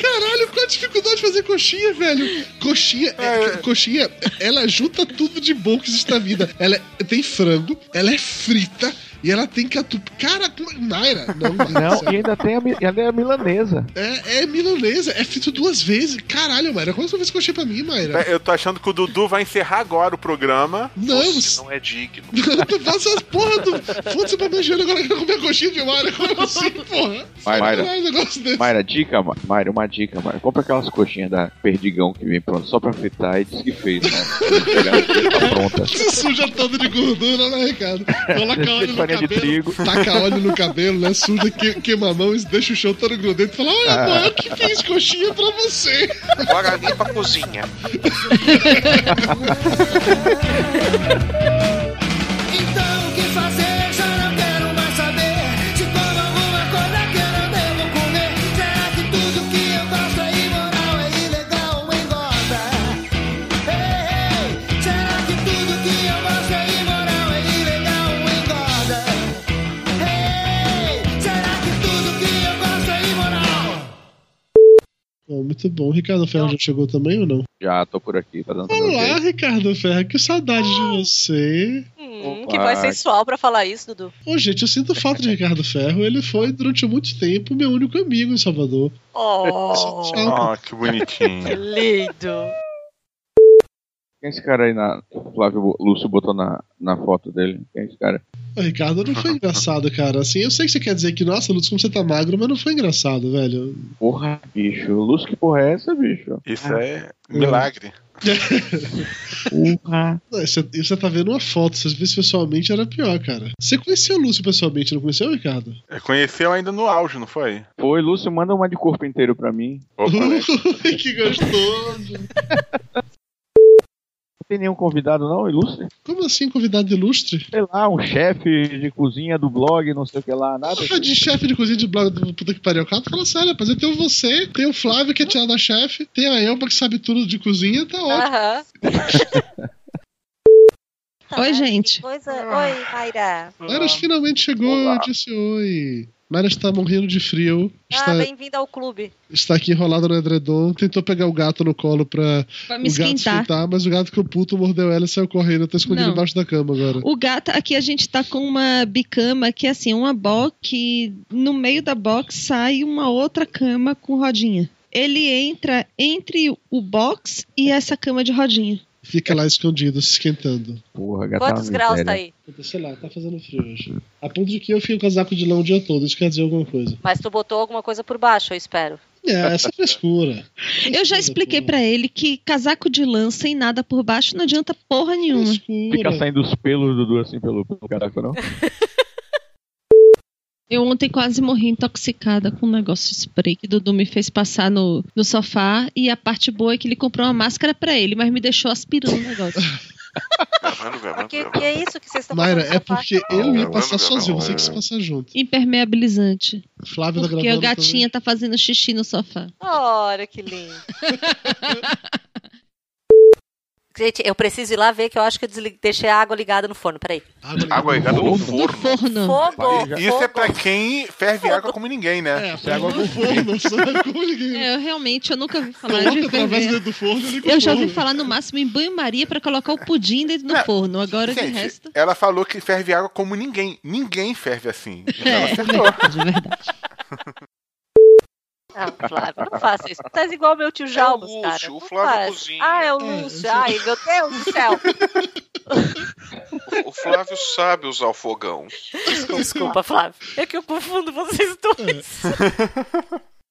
C: Caralho, qual a dificuldade de fazer coxinha, velho? Coxinha, é, coxinha, ela junta tudo de bom que existe na vida. Ela é- tem frango, ela é frita e ela tem catupiry. Cara, como- Mayra, não,
H: Não, e ainda tem a, ela é a milanesa.
C: É, é milanesa, é frito duas vezes. Caralho, Mayra, como você fez coxinha pra mim, Mayra?
E: É, Eu tô achando que o Dudu vai encerrar agora o programa.
C: Não,
G: Isso não é digno.
C: Faz as porra do. Foda-se pra beijando agora que eu comer coxinha de Mayra. Como assim, porra?
H: Mayra,
C: desse.
H: Mayra, dica, Ma- Mayra, uma dica, Mayra. Compra aquelas coxinhas da Perdigão que vem pronto só pra fritar e diz que fez, né? Tá pronta.
C: Se suja todo de gordura, né, Ricardo? Coloca óleo no
H: farinha farinha de
C: cabelo,
H: trigo.
C: taca óleo no cabelo, né? Suja, que, queima a mão e deixa o chão todo grudento e fala: Olha,
H: Ah.
C: amor, eu que fiz coxinha pra você.
G: Agora limpa a cozinha.
C: muito bom. Ricardo Ferro já chegou também ou não?
H: Já tô por aqui, tá dando pra
C: Olá. Ricardo Ferro, que saudade de você.
F: Hum, que voz sensual pra falar isso, Dudu.
C: Ô, gente, eu sinto falta de Ricardo Ferro. Ele foi, durante muito tempo, meu único amigo em Salvador.
F: Oh,
E: Ah, que bonitinho.
F: que lindo.
H: Quem é esse cara aí na. O Flávio Lúcio botou na, na foto dele? Quem é esse cara?
C: Ô, Ricardo, não foi engraçado, cara. Assim, eu sei que você quer dizer que, nossa, Lutz, como você tá magro, mas não foi engraçado, velho.
H: Porra, bicho. Lúcio, que porra é essa, bicho?
E: Isso é milagre.
H: Porra.
C: Não, Você, você tá vendo uma foto, se você visse pessoalmente era pior, cara. Você conheceu o Lúcio pessoalmente, não conheceu, Ricardo?
E: É, Conheceu ainda no auge, não foi?
H: Foi, Lúcio, manda uma de corpo inteiro pra mim.
E: Opa, né?
C: que gostoso.
H: Tem nenhum convidado, não, ilustre?
C: Como assim, convidado ilustre?
H: Sei lá, um chefe de cozinha do blog, não sei o que lá, nada.
C: Porra de chefe de cozinha de blog do puta que pariu. Cara, fala sério, rapaz. Eu tenho você, tem o Flávio que é tirado da chefe, tem a Elba que sabe tudo de cozinha, tá ótimo.
F: Aham.
D: Oi, gente.
F: Coisa... Oi, Mayra.
C: Mayra finalmente chegou,
F: Olá.
C: eu disse oi. Mayra está morrendo de frio.
F: Ah,
C: Está,
F: bem-vinda ao clube.
C: está aqui enrolada no edredom. Tentou pegar o gato no colo pra,
D: Pra me
C: o gato
D: esquentar.
C: esquentar, mas o gato ficou puto, mordeu ela e saiu correndo. Tá escondido
D: Não.
C: embaixo da cama agora.
D: O gato, aqui a gente tá com uma bicama que é assim, uma box que no meio da box sai uma outra cama com rodinha. Ele entra entre o box e essa cama de rodinha.
C: Fica lá escondido, se esquentando.
H: Porra, gata
F: Quantos graus tá aí?
C: Sei lá, tá fazendo frio hoje. A ponto de que eu fico casaco de lã o dia todo, isso quer dizer alguma coisa.
F: Mas tu botou alguma coisa por baixo, eu espero.
C: É, essa frescura.
D: Eu já expliquei pra ele que casaco de lã sem nada por baixo não adianta porra nenhuma.
H: Fica saindo os pelos do Dudu assim pelo, pelo caraca, não?
D: Eu ontem quase morri intoxicada com um negócio spray que Dudu me fez passar no, no sofá e a parte boa é que ele comprou uma máscara pra ele, mas me deixou aspirando o negócio.
F: Que, que é isso que vocês estão
C: Mayra,
F: fazendo
C: é porque ele ia passar sozinho, você quis passar junto.
D: Impermeabilizante.
C: Flávio
D: Porque
C: gravando
D: o gatinha tá fazendo xixi no sofá.
F: Olha que lindo. Gente, eu preciso ir lá ver que eu acho que eu desli- deixei a água ligada no forno. Peraí.
E: Água ligada no forno.
D: forno.
F: Fogo.
E: Isso é pra quem ferve água como ninguém, né?
C: É, água no forno, sabe como ninguém.
D: É, eu realmente eu nunca ouvi falar
C: Coloca
D: de ferver.
C: dentro do forno
D: Eu já ouvi falar no máximo em banho-maria pra colocar o pudim dentro do forno. Agora de
E: Gente,
D: resto.
E: ela falou que ferve água como ninguém. Ninguém ferve assim. Então ela
D: É,
E: acertou.
D: verdade, verdade.
F: Ah, Flávio, não faça isso. Tu tá igual meu tio Jalmas,
G: Lúcio,
F: cara.
G: o
F: Não
G: Flávio
F: faz.
G: cozinha.
F: Ah, é o Lúcio. Ai, meu Deus do céu.
G: O Flávio sabe usar o fogão.
F: Desculpa, Flávio. É que eu confundo vocês dois.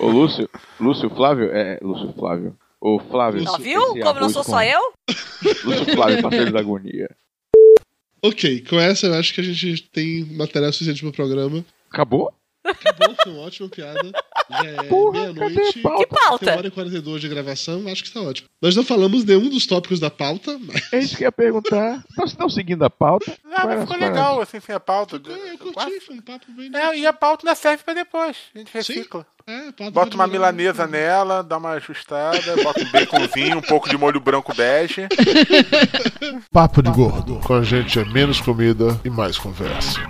H: Ô, Lúcio, Lúcio Flávio, é, Lúcio Flávio. Ô, Flávio.
F: Ó, viu? Como não sou
H: com-
F: só eu?
H: Lúcio Flávio, parceiro da agonia.
C: Ok, com essa eu acho que a gente tem material suficiente pro programa.
H: Acabou?
C: Acabou, foi uma ótima piada. Já é meia-noite.
F: Que pauta?
C: Tem hora e 42 de gravação, acho que tá ótimo. Nós não falamos nenhum dos tópicos da pauta, mas.
H: É isso que eu ia perguntar. Nós estamos seguindo a pauta?
E: Ah,
H: Qual
E: mas ficou legal,
H: paradas?
E: assim, sem a pauta.
C: Eu curti, foi um papo bem.
E: É, e a pauta ainda serve pra depois. A gente recicla.
C: É, pauta
E: Bota uma milanesa nela, dá uma ajustada, bota um baconzinho, um pouco de molho branco bege.
C: Papo de gordo. Com a gente é menos comida e mais conversa.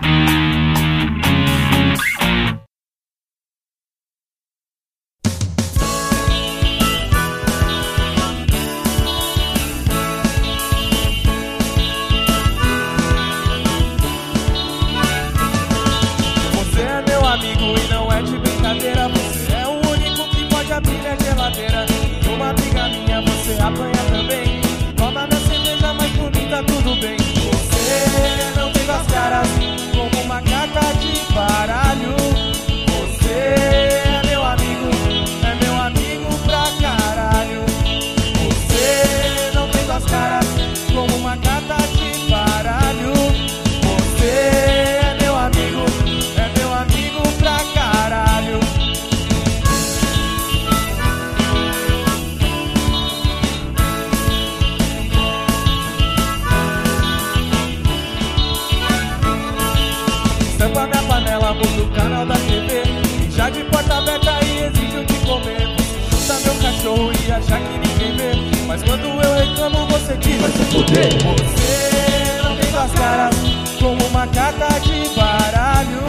M: deixar que ninguém vê. Mas quando eu reclamo, você diz:
N: Vai se fuder. Você não tem duas caras, como uma carta de baralho.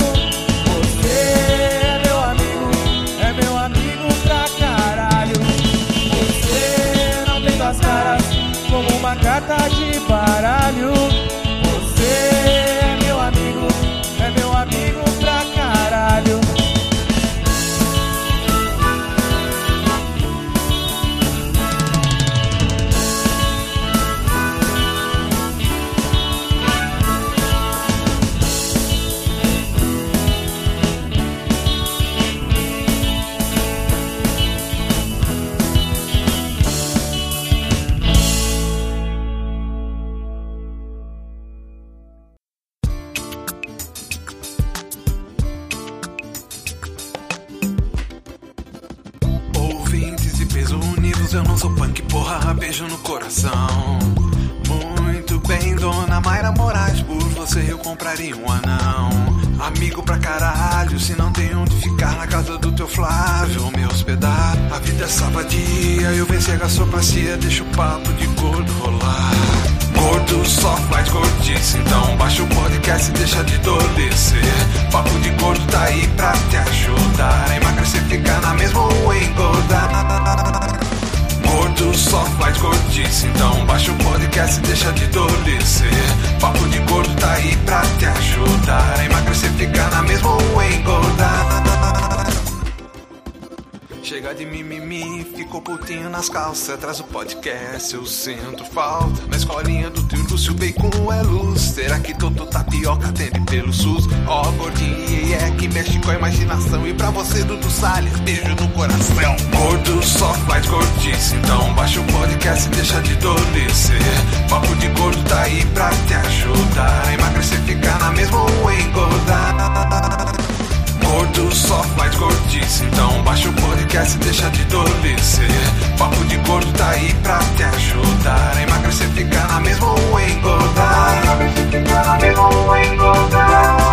N: Você é meu amigo, é meu amigo pra caralho. Você não tem duas caras, como uma carta de baralho. Você é meu amigo, é meu amigo.
I: Compraria um anão. Amigo pra caralho, se não tem onde ficar na casa do teu Flávio, me hospedar. A vida é sabadia, eu venci a gastropacia, deixa o papo de gordo rolar. Gordo só faz gordice, então baixa o podcast e deixa de adolecer. Papo de gordo tá aí pra te ajudar emagrecer, ficar na mesma ou engordar. Gordo só faz gordice, então baixa o podcast e deixa de adolecer. Papo de gordo tá aí pra te ajudar a emagrecer, ficar na mesma ou engordar. Chega de mimimi, ficou putinho nas calças. Traz o podcast, eu sinto falta. Na escolinha do tio Lúcio, bacon é luz. Será que todo tapioca atende pelo SUS? Ó, gordinho, é que mexe com a imaginação. E pra você, Dudu Salles, beijo no coração. Gordo só faz gordice, então baixa o podcast e deixa de adolecer. Papo de gordo tá aí pra te ajudar emagrecer, ficar na mesma ou engordar gordo só faz gordice. Então baixa o podcast e deixa de tolice. Papo de gordo tá aí pra te ajudar. Emagrecer, ficar na mesma ou engordar. Ficar na mesma ou engordar.